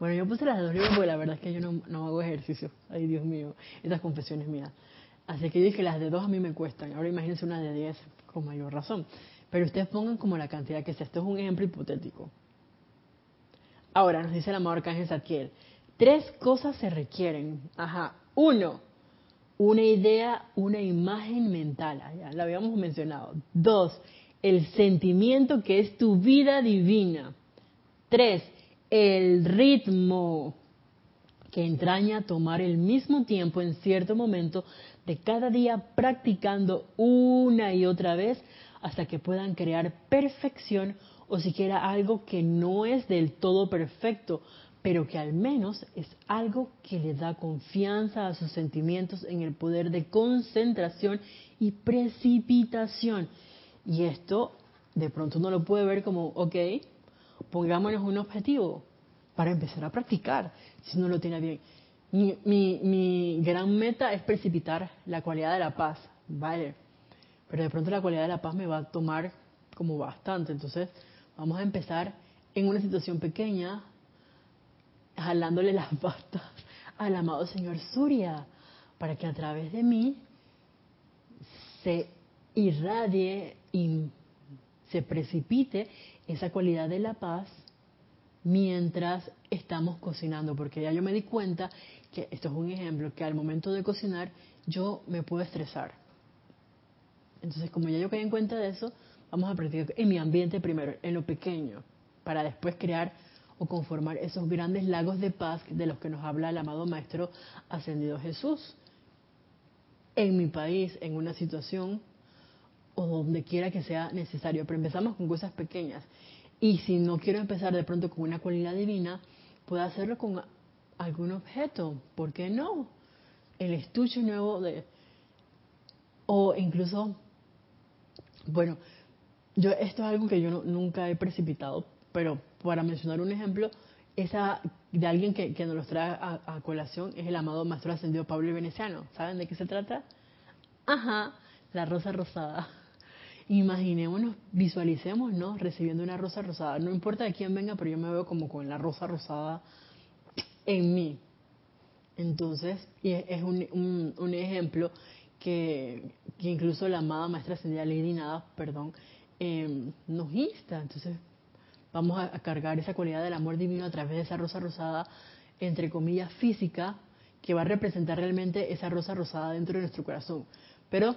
Bueno, yo puse las de dos libras porque la verdad es que yo no, no hago ejercicio, ay Dios mío, estas confesiones mías. Así que yo dije, las de dos a mí me cuestan, ahora imagínense una de diez con mayor razón. Pero ustedes pongan como la cantidad que sea, esto es un ejemplo hipotético. Ahora nos dice el amado Arcángel Zadkiel, tres cosas se requieren. Ajá. Uno, una idea, una imagen mental. Ah, ya la habíamos mencionado. Dos, el sentimiento que es tu vida divina. Tres, el ritmo que entraña tomar el mismo tiempo en cierto momento de cada día practicando una y otra vez hasta que puedan crear perfección o siquiera algo que no es del todo perfecto, pero que al menos es algo que le da confianza a sus sentimientos en el poder de concentración y precipitación. Y esto de pronto uno lo puede ver como, ok, pongámonos un objetivo para empezar a practicar, si no lo tiene bien. Mi, mi, mi gran meta es precipitar la cualidad de la paz, ¿vale? Pero de pronto la cualidad de la paz me va a tomar como bastante. Entonces, vamos a empezar en una situación pequeña, jalándole las patas al amado señor Surya, para que a través de mí se irradie y se precipite esa cualidad de la paz mientras estamos cocinando, porque ya yo me di cuenta que esto es un ejemplo, que al momento de cocinar yo me puedo estresar. Entonces, como ya yo caí en cuenta de eso, vamos a practicar en mi ambiente primero, en lo pequeño, para después crear o conformar esos grandes lagos de paz de los que nos habla el amado Maestro Ascendido Jesús. En mi país, en una situación o donde quiera que sea necesario, pero empezamos con cosas pequeñas. Y si no quiero empezar de pronto con una cualidad divina, puedo hacerlo con algún objeto, ¿por qué no? El estuche nuevo de... O incluso, bueno, yo esto es algo que yo nunca he precipitado, pero para mencionar un ejemplo, esa de alguien que, que nos los trae a, colación es el amado Maestro Ascendido Pablo Veneciano. ¿Saben de qué se trata? Ajá, la rosa rosada. Imaginémonos, visualicemos, ¿no? Recibiendo una rosa rosada. No importa de quién venga, pero yo me veo como con la rosa rosada en mí. Entonces, y es un, un, ejemplo que, que, incluso la amada Maestra Ascendida Lady Nada, perdón, eh, nos insta. Entonces, vamos a, cargar esa cualidad del amor divino a través de esa rosa rosada, entre comillas, física, que va a representar realmente esa rosa rosada dentro de nuestro corazón. Pero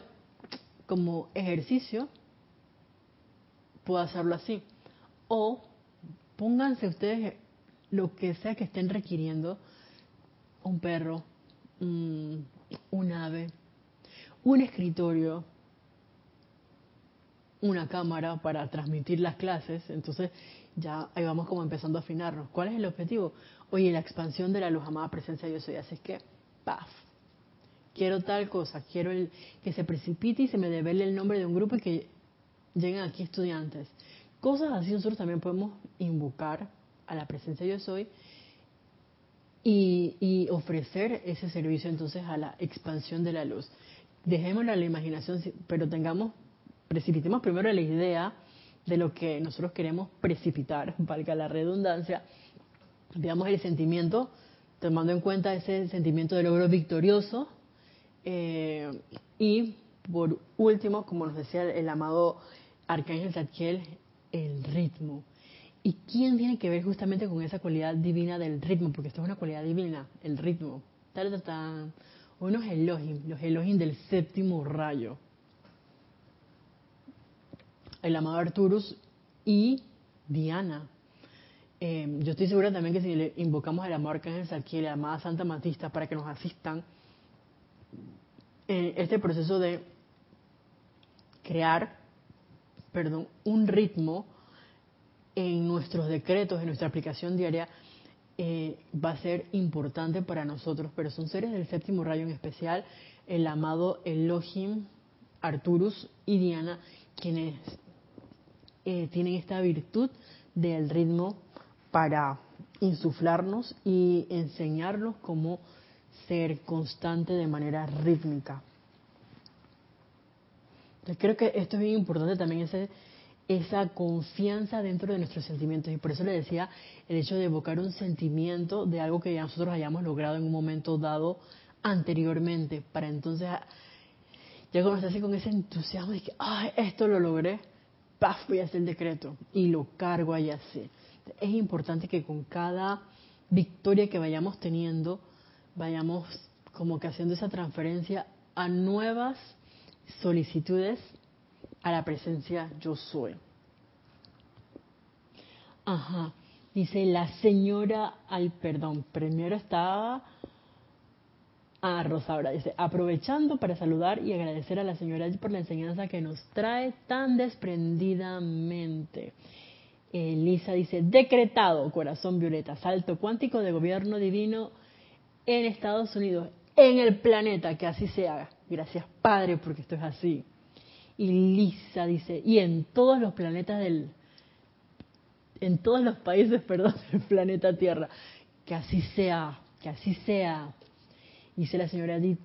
como ejercicio, puedo hacerlo así. O pónganse ustedes lo que sea que estén requiriendo, un perro, un ave, un escritorio, una cámara para transmitir las clases. Entonces, ya ahí vamos como empezando a afinarnos. ¿Cuál es el objetivo? Oye, la expansión de la luz amada presencia yo soy. Así es que, paf, quiero tal cosa, quiero el, que se precipite y se me devele el nombre de un grupo y que lleguen aquí estudiantes. Cosas así nosotros también podemos invocar a la presencia yo soy y, y ofrecer ese servicio entonces a la expansión de la luz. Dejémosla a la imaginación, pero tengamos, precipitemos primero la idea de lo que nosotros queremos precipitar, valga la redundancia, veamos el sentimiento, tomando en cuenta ese sentimiento de logro victorioso, eh, y por último, como nos decía el, amado Arcángel Zadkiel, el ritmo. ¿Y quién tiene que ver justamente con esa cualidad divina del ritmo? Porque esto es una cualidad divina, el ritmo. Unos Elohim, los Elohim del séptimo rayo el amado Arturus y Diana. Eh, yo estoy segura también que si le invocamos al amado Arcángel Saquiel a la amada Santa Matista para que nos asistan en este proceso de crear, perdón, un ritmo en nuestros decretos, en nuestra aplicación diaria, eh, va a ser importante para nosotros, pero son seres del séptimo rayo en especial, el amado Elohim, Arturus y Diana, quienes eh, tienen esta virtud del ritmo para insuflarnos y enseñarnos cómo ser constante de manera rítmica. Entonces creo que esto es bien importante también, ese, esa confianza dentro de nuestros sentimientos. Y por eso le decía el hecho de evocar un sentimiento de algo que nosotros hayamos logrado en un momento dado anteriormente, para entonces, ya así con ese entusiasmo de que, ay, esto lo logré, ¡paf! voy a hacer el decreto y lo cargo ahí así. Es importante que con cada victoria que vayamos teniendo, vayamos como que haciendo esa transferencia a nuevas solicitudes a la presencia yo soy. Ajá. Dice la señora, ay, perdón, primero estaba a Rosaura. Dice, aprovechando para saludar y agradecer a la señora por la enseñanza que nos trae tan desprendidamente. Elisa dice, decretado, corazón violeta, salto cuántico de gobierno divino en Estados Unidos, en el planeta, que así se haga. Gracias Padre, porque esto es así. Y Lisa dice, y en todos los planetas del, en todos los países, perdón, del planeta Tierra, que así sea, que así sea. Dice la señora Edith,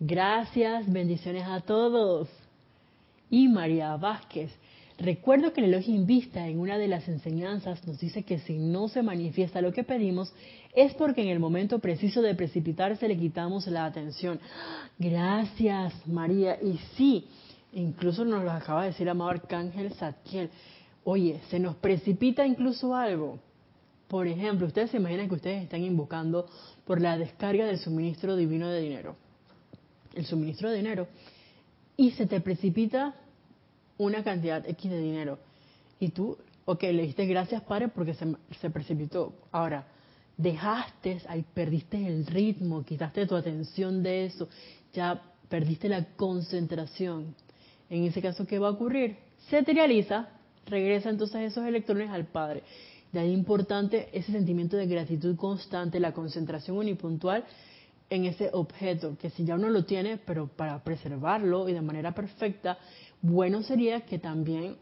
gracias, bendiciones a todos. Y María Vázquez, recuerdo que el elogio Vista en una de las enseñanzas nos dice que si no se manifiesta lo que pedimos es porque en el momento preciso de precipitarse le quitamos la atención. Gracias, María. Y sí, incluso nos lo acaba de decir amado Arcángel Zadkiel. Oye, se nos precipita incluso algo. Por ejemplo, ustedes se imaginan que ustedes están invocando por la descarga del suministro divino de dinero. El suministro de dinero. Y se te precipita una cantidad X de dinero. Y tú, ok, le diste gracias, Padre, porque se, se precipitó. Ahora, dejaste, ahí perdiste el ritmo, quitaste tu atención de eso, ya perdiste la concentración. En ese caso, ¿qué va a ocurrir? Se realiza, regresa entonces esos electrones al Padre. De ahí importante ese sentimiento de gratitud constante, la concentración unipuntual en ese objeto, que si ya uno lo tiene, pero para preservarlo y de manera perfecta, bueno sería que también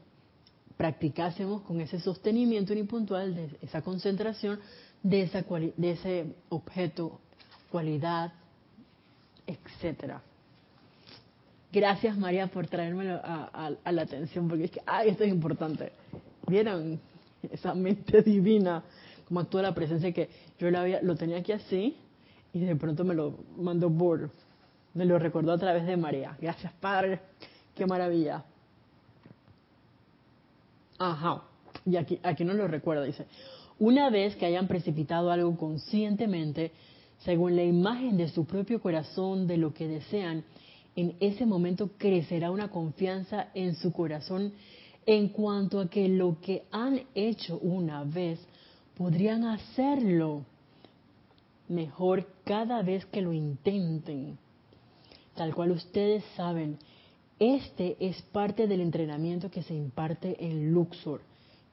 practicásemos con ese sostenimiento unipuntual de esa concentración de, esa de ese objeto, cualidad, etcétera. Gracias María por traérmelo a, la atención, porque es que, ay, esto es importante. ¿Vieron esa mente divina? Cómo actúa la presencia que yo lo, había, lo tenía aquí así y de pronto me lo mandó por, me lo recordó a través de María. Gracias Padre, qué maravilla. Ajá, y aquí, aquí no lo recuerda, dice, una vez que hayan precipitado algo conscientemente, según la imagen de su propio corazón de lo que desean, en ese momento crecerá una confianza en su corazón en cuanto a que lo que han hecho una vez podrían hacerlo mejor cada vez que lo intenten. Tal cual ustedes saben, este es parte del entrenamiento que se imparte en Luxor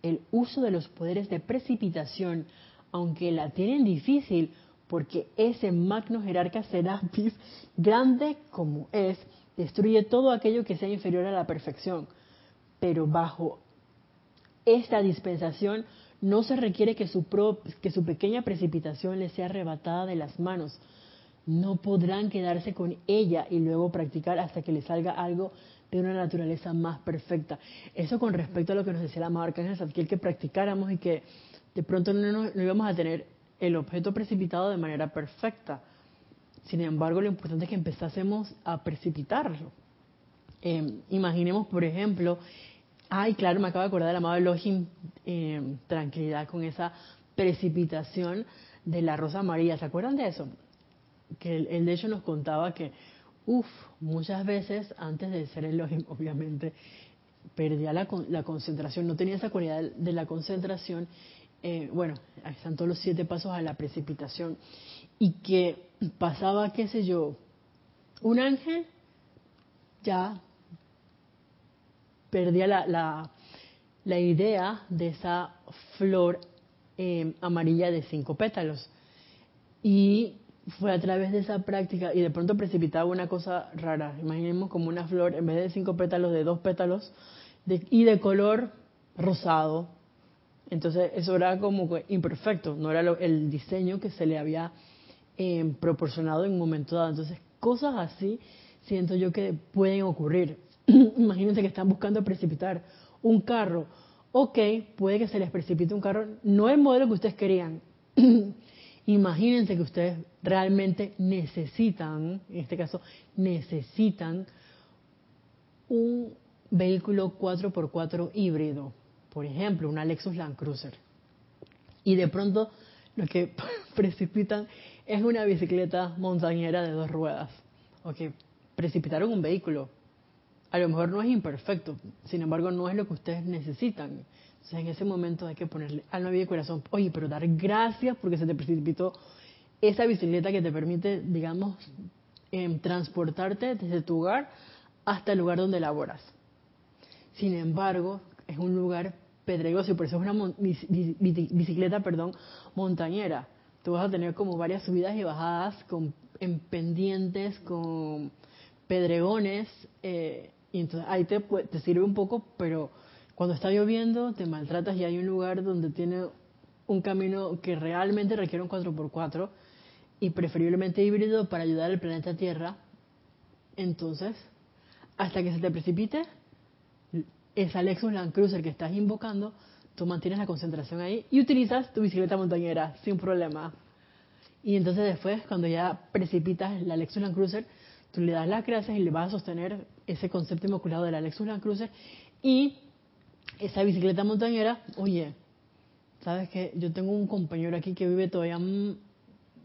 el uso de los poderes de precipitación, aunque la tienen difícil, porque ese magno jerarca Serapis, grande como es, destruye todo aquello que sea inferior a la perfección. Pero bajo esta dispensación no se requiere que su, que su pequeña precipitación le sea arrebatada de las manos. No podrán quedarse con ella y luego practicar hasta que le salga algo de una naturaleza más perfecta. Eso con respecto a lo que nos decía la amado Arcángel Zadkiel, que practicáramos y que de pronto no, íbamos a tener el objeto precipitado de manera perfecta. Sin embargo, lo importante es que empezásemos a precipitarlo. Eh, imaginemos, por ejemplo, ay, claro, me acabo de acordar del amado Elohim, eh, tranquilidad con esa precipitación de la Rosa María. ¿Se acuerdan de eso? Que él de hecho nos contaba que Uf, muchas veces antes de ser Elohim, obviamente, perdía la, la concentración, no tenía esa cualidad de la concentración. Eh, bueno, ahí están todos los siete pasos a la precipitación. Y que pasaba, qué sé yo, un ángel ya perdía la, la, idea de esa flor eh, amarilla de cinco pétalos. Y fue a través de esa práctica y de pronto precipitaba una cosa rara. Imaginemos como una flor, en vez de cinco pétalos, de dos pétalos y de color rosado. Entonces eso era como imperfecto, no era el diseño que se le había eh, proporcionado en un momento dado. Entonces cosas así siento yo que pueden ocurrir. Imagínense que están buscando precipitar un carro. Ok, puede que se les precipite un carro, no el modelo que ustedes querían. Imagínense que ustedes realmente necesitan, en este caso, necesitan un vehículo 4x4 híbrido, por ejemplo, una Lexus Land Cruiser. Y de pronto lo que precipitan es una bicicleta montañera de dos ruedas. Ok, precipitaron un vehículo. A lo mejor no es imperfecto, sin embargo no es lo que ustedes necesitan. Entonces en ese momento hay que ponerle alma, vida y corazón. Oye, pero dar gracias porque se te precipitó esa bicicleta que te permite, digamos, em, transportarte desde tu hogar hasta el lugar donde laboras. Sin embargo, es un lugar pedregoso y por eso es una bicicleta, perdón, montañera. Tú vas a tener como varias subidas y bajadas con, en pendientes, con pedregones, eh, y entonces ahí te, te sirve un poco, pero cuando está lloviendo, te maltratas y hay un lugar donde tiene un camino que realmente requiere un 4x4 y preferiblemente híbrido para ayudar al planeta Tierra, entonces, hasta que se te precipite, esa Lexus Land Cruiser que estás invocando, tú mantienes la concentración ahí y utilizas tu bicicleta montañera sin problema. Y entonces después, cuando ya precipitas la Lexus Land Cruiser, tú le das las gracias y le vas a sostener ese concepto inmaculado de la Lexus Land Cruiser y esa bicicleta montañera, oye, sabes que yo tengo un compañero aquí que vive todavía, mm,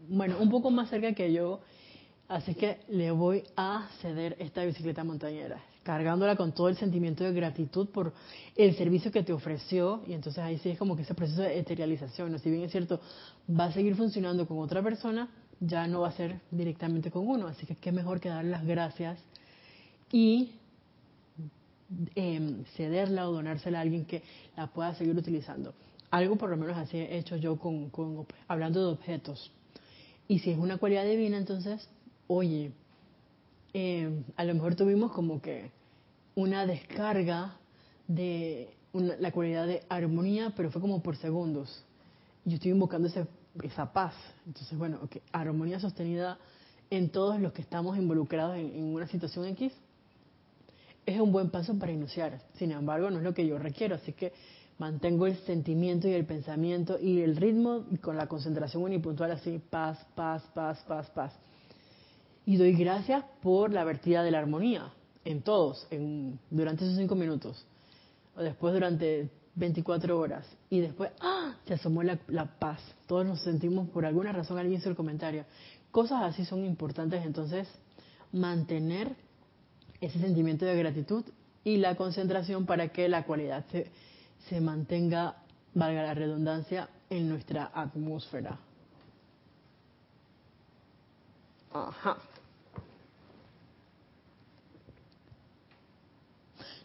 bueno, un poco más cerca que yo, así que le voy a ceder esta bicicleta montañera cargándola con todo el sentimiento de gratitud por el servicio que te ofreció y entonces ahí sí es como que ese proceso de eterialización, ¿no? si bien es cierto, va a seguir funcionando con otra persona, ya no va a ser directamente con uno, así que qué mejor que darle las gracias y eh, cederla o donársela a alguien que la pueda seguir utilizando. Algo por lo menos así he hecho yo con, con hablando de objetos. Y si es una cualidad divina, entonces, oye, eh, a lo mejor tuvimos como que una descarga de la cualidad de armonía, pero fue como por segundos. Yo estoy invocando ese, esa paz. Entonces, bueno, armonía sostenida en todos los que estamos involucrados en, en, una situación X es un buen paso para iniciar. Sin embargo, no es lo que yo requiero, así que mantengo el sentimiento y el pensamiento y el ritmo con la concentración unipuntual así, paz, paz, paz, paz, paz y doy gracias por la vertida de la armonía en todos, en, durante esos cinco minutos, o después durante 24 horas, y después, ¡ah! Se asomó la, la paz. Todos nos sentimos, por alguna razón, alguien hizo el comentario. Cosas así son importantes, entonces, mantener ese sentimiento de gratitud y la concentración para que la cualidad se, se mantenga, valga la redundancia, en nuestra atmósfera. Ajá.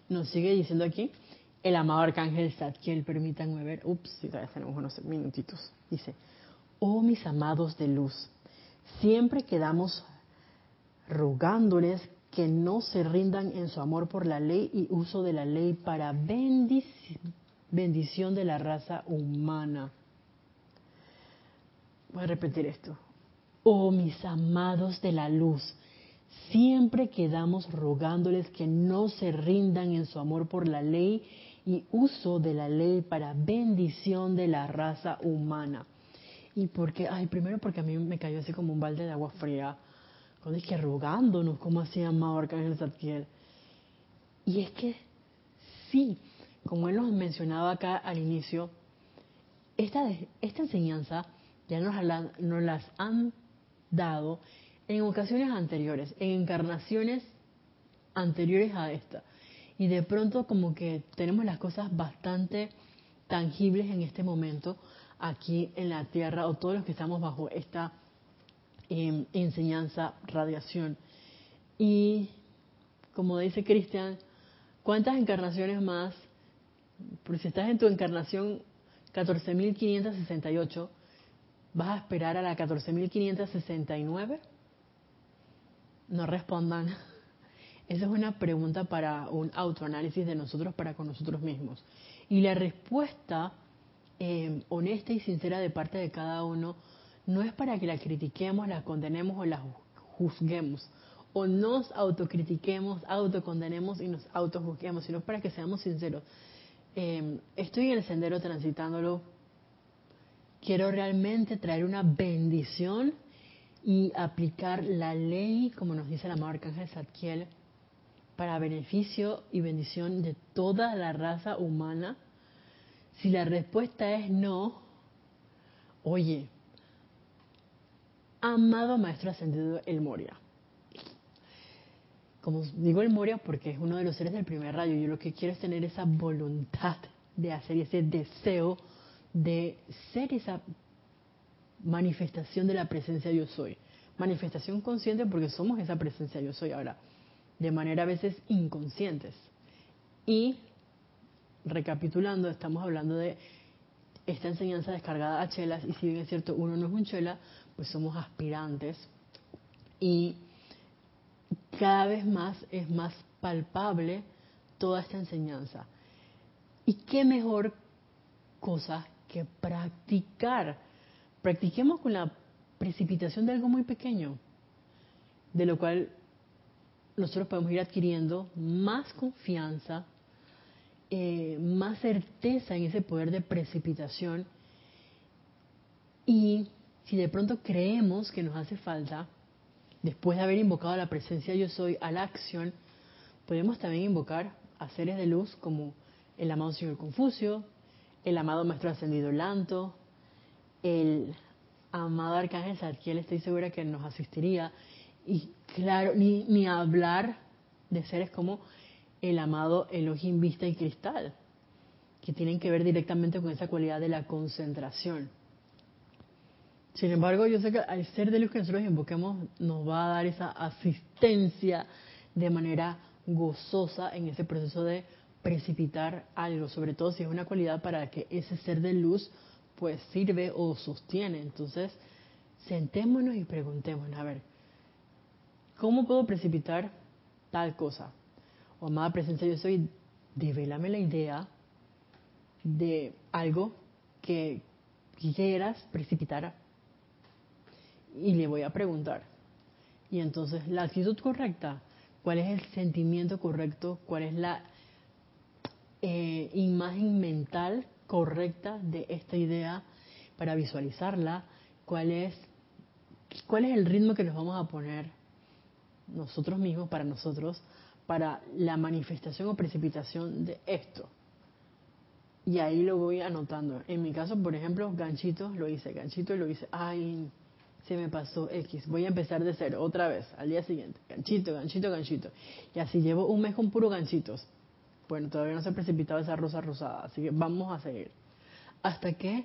Nos sigue diciendo aquí, el amado arcángel Zadkiel, permítanme ver, ups, todavía tenemos unos minutitos. Dice, oh mis amados de luz, siempre quedamos rogándoles que no se rindan en su amor por la ley y uso de la ley para bendición de la raza humana. Voy a repetir esto. Oh mis amados de la luz, siempre quedamos rogándoles que no se rindan en su amor por la ley y uso de la ley para bendición de la raza humana. Y porque, ay, primero porque a mí me cayó así como un balde de agua fría, cuando es que rogándonos, como así amado Arcángel Zadkiel. Y es que sí, como él nos mencionaba acá al inicio, esta, esta enseñanza ya nos, nos las han dado en ocasiones anteriores, en encarnaciones anteriores a esta. Y de pronto como que tenemos las cosas bastante tangibles en este momento aquí en la Tierra o todos los que estamos bajo esta em, enseñanza, radiación. Y como dice Cristian, ¿cuántas encarnaciones más? Por si estás en tu encarnación 14.568, ¿Vas a esperar a la 14.569? No respondan. Esa es una pregunta para un autoanálisis de nosotros para con nosotros mismos. Y la respuesta eh, honesta y sincera de parte de cada uno no es para que la critiquemos, la condenemos o la juzguemos. O nos autocritiquemos, autocondenemos y nos autojuzguemos, sino para que seamos sinceros. Eh, estoy en el sendero transitándolo quiero realmente traer una bendición y aplicar la ley, como nos dice la marca Arcángel Zadkiel, para beneficio y bendición de toda la raza humana? Si la respuesta es no, oye, amado Maestro Ascendido El Moria, como digo el Moria porque es uno de los seres del primer rayo, yo lo que quiero es tener esa voluntad de hacer ese deseo de ser esa manifestación de la presencia yo soy. Manifestación consciente porque somos esa presencia yo soy ahora, de manera a veces inconscientes. Y recapitulando, estamos hablando de esta enseñanza descargada a chelas y si bien es cierto, uno no es un chela, pues somos aspirantes y cada vez más es más palpable toda esta enseñanza. ¿Y qué mejor cosa que practicar. Practiquemos con la precipitación de algo muy pequeño, de lo cual nosotros podemos ir adquiriendo más confianza, eh, más certeza en ese poder de precipitación y si de pronto creemos que nos hace falta, después de haber invocado la presencia yo soy a la acción, podemos también invocar a seres de luz como el amado Señor Confucio, el amado Maestro Ascendido Lanto, el amado Arcángel Zadkiel, estoy segura que nos asistiría. Y claro, ni, ni hablar de seres como el amado Elohim Vista y Cristal, que tienen que ver directamente con esa cualidad de la concentración. Sin embargo, yo sé que al ser de luz que nosotros invoquemos nos va a dar esa asistencia de manera gozosa en ese proceso de precipitar algo, sobre todo si es una cualidad para que ese ser de luz pues sirve o sostiene. Entonces, sentémonos y preguntémonos, a ver, ¿cómo puedo precipitar tal cosa? O amada presencia, yo soy, develame la idea de algo que quieras precipitar y le voy a preguntar. Y entonces, la actitud correcta, ¿cuál es el sentimiento correcto? ¿Cuál es la eh, imagen mental correcta de esta idea para visualizarla? ¿Cuál es, ¿Cuál es el ritmo que nos vamos a poner nosotros mismos, para nosotros, para la manifestación o precipitación de esto? Y ahí lo voy anotando. En mi caso, por ejemplo, ganchitos lo hice, ganchito lo hice. Ay, se me pasó X, voy a empezar de cero otra vez al día siguiente, ganchito, ganchito, ganchito. Y así llevo un mes con puro ganchitos. Bueno, todavía no se ha precipitado esa rosa rosada, así que vamos a seguir. Hasta que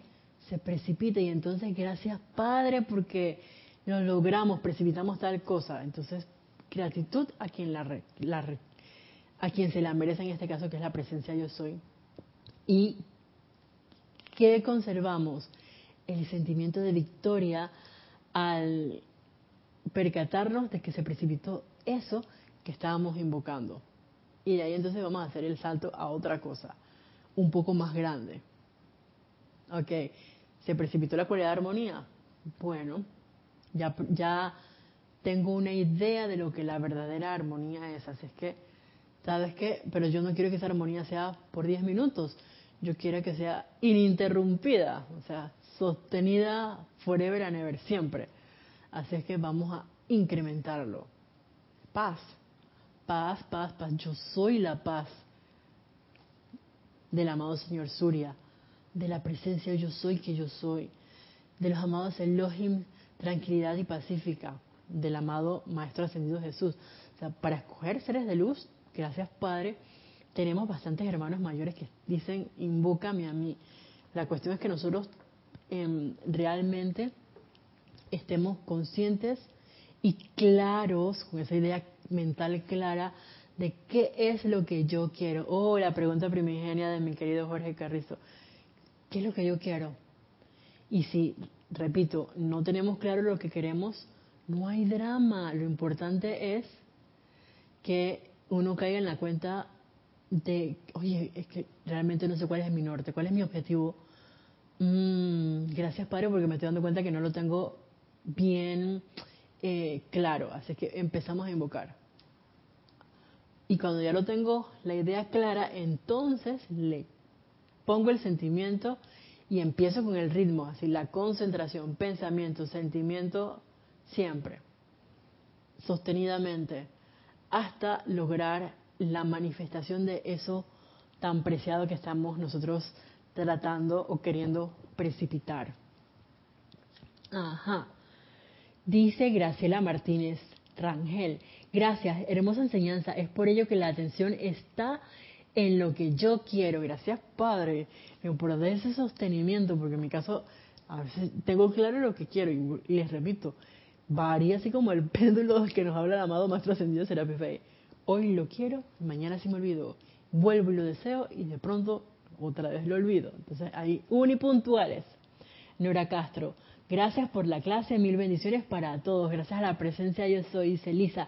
se precipite y entonces gracias Padre porque lo logramos, precipitamos tal cosa. Entonces, gratitud a quien la, la a quien se la merece en este caso que es la presencia yo soy. Y ¿qué conservamos? El sentimiento de victoria al percatarnos de que se precipitó eso que estábamos invocando. Y de ahí entonces vamos a hacer el salto a otra cosa, un poco más grande. Ok, se precipitó la cualidad de armonía. Bueno, ya, ya tengo una idea de lo que la verdadera armonía es. Así es que, ¿sabes qué? Pero yo no quiero que esa armonía sea por 10 minutos. Yo quiero que sea ininterrumpida. O sea, sostenida forever and ever, siempre. Así es que vamos a incrementarlo. Paz, paz, paz, paz. Yo soy la paz del amado Señor Surya, de la presencia yo soy que yo soy, de los amados Elohim, tranquilidad y pacífica, del amado Maestro Ascendido Jesús. O sea, para escoger seres de luz, gracias Padre, tenemos bastantes hermanos mayores que dicen, invócame a mí. La cuestión es que nosotros Em, realmente estemos conscientes y claros, con esa idea mental clara de qué es lo que yo quiero. Oh, la pregunta primigenia de mi querido Jorge Carrizo. ¿Qué es lo que yo quiero? Y si, repito, no tenemos claro lo que queremos, no hay drama. Lo importante es que uno caiga en la cuenta de, oye, es que realmente no sé cuál es mi norte, cuál es mi objetivo Mm, gracias, Padre, porque me estoy dando cuenta que no lo tengo bien eh, claro. Así que empezamos a invocar. Y cuando ya lo tengo la idea clara, entonces le pongo el sentimiento y empiezo con el ritmo, así la concentración, pensamiento, sentimiento, siempre, sostenidamente, hasta lograr la manifestación de eso tan preciado que estamos nosotros tratando o queriendo precipitar. Ajá. Dice Graciela Martínez Rangel, gracias, hermosa enseñanza, es por ello que la atención está en lo que yo quiero, gracias Padre, por ese sostenimiento, porque en mi caso a veces tengo claro lo que quiero y, les repito, varía así como el péndulo que nos habla el amado Maestro Ascendido Serapis Hoy lo quiero, mañana se me olvido, vuelvo y lo deseo y de pronto otra vez lo olvido. Entonces, hay unipuntuales. Nora Castro, gracias por la clase, mil bendiciones para todos. Gracias a la presencia yo soy, Celisa.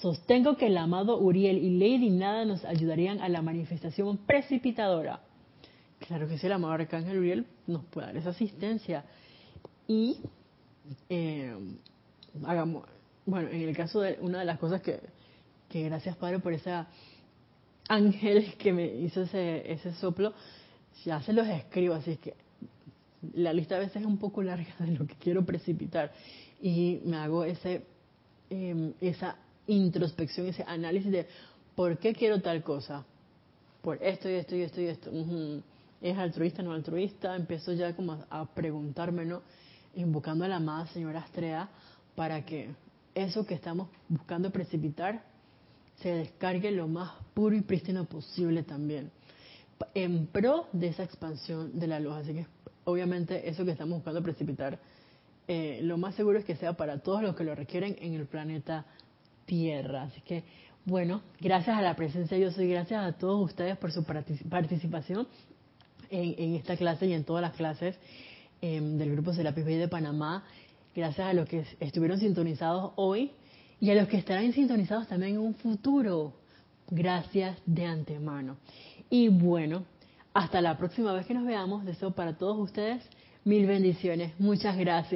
Sostengo que el amado Uriel y Lady Nada nos ayudarían a la manifestación precipitadora. Claro que sí, el amado Arcángel Uriel nos puede dar esa asistencia. Y eh, hagamos, bueno, en el caso de una de las cosas que, que gracias Padre por ese ángel que me hizo ese, ese soplo, ya se los escribo, así que la lista a veces es un poco larga de lo que quiero precipitar y me hago ese em, esa introspección, ese análisis de por qué quiero tal cosa, por esto y esto y esto y esto. ¿Es altruista no altruista? Empiezo ya como a, preguntarme, ¿no? Invocando a la amada señora Astrea para que eso que estamos buscando precipitar se descargue lo más puro y prístino posible también, en pro de esa expansión de la luz. Así que obviamente eso que estamos buscando precipitar, eh, lo más seguro es que sea para todos los que lo requieren en el planeta Tierra. Así que, bueno, gracias a la presencia yo soy, gracias a todos ustedes por su participación en, esta clase y en todas las clases em, del Grupo Serapis Bay de Panamá. Gracias a los que estuvieron sintonizados hoy y a los que estarán sintonizados también en un futuro. Gracias de antemano. Y bueno, hasta la próxima vez que nos veamos. Deseo para todos ustedes mil bendiciones. Muchas gracias.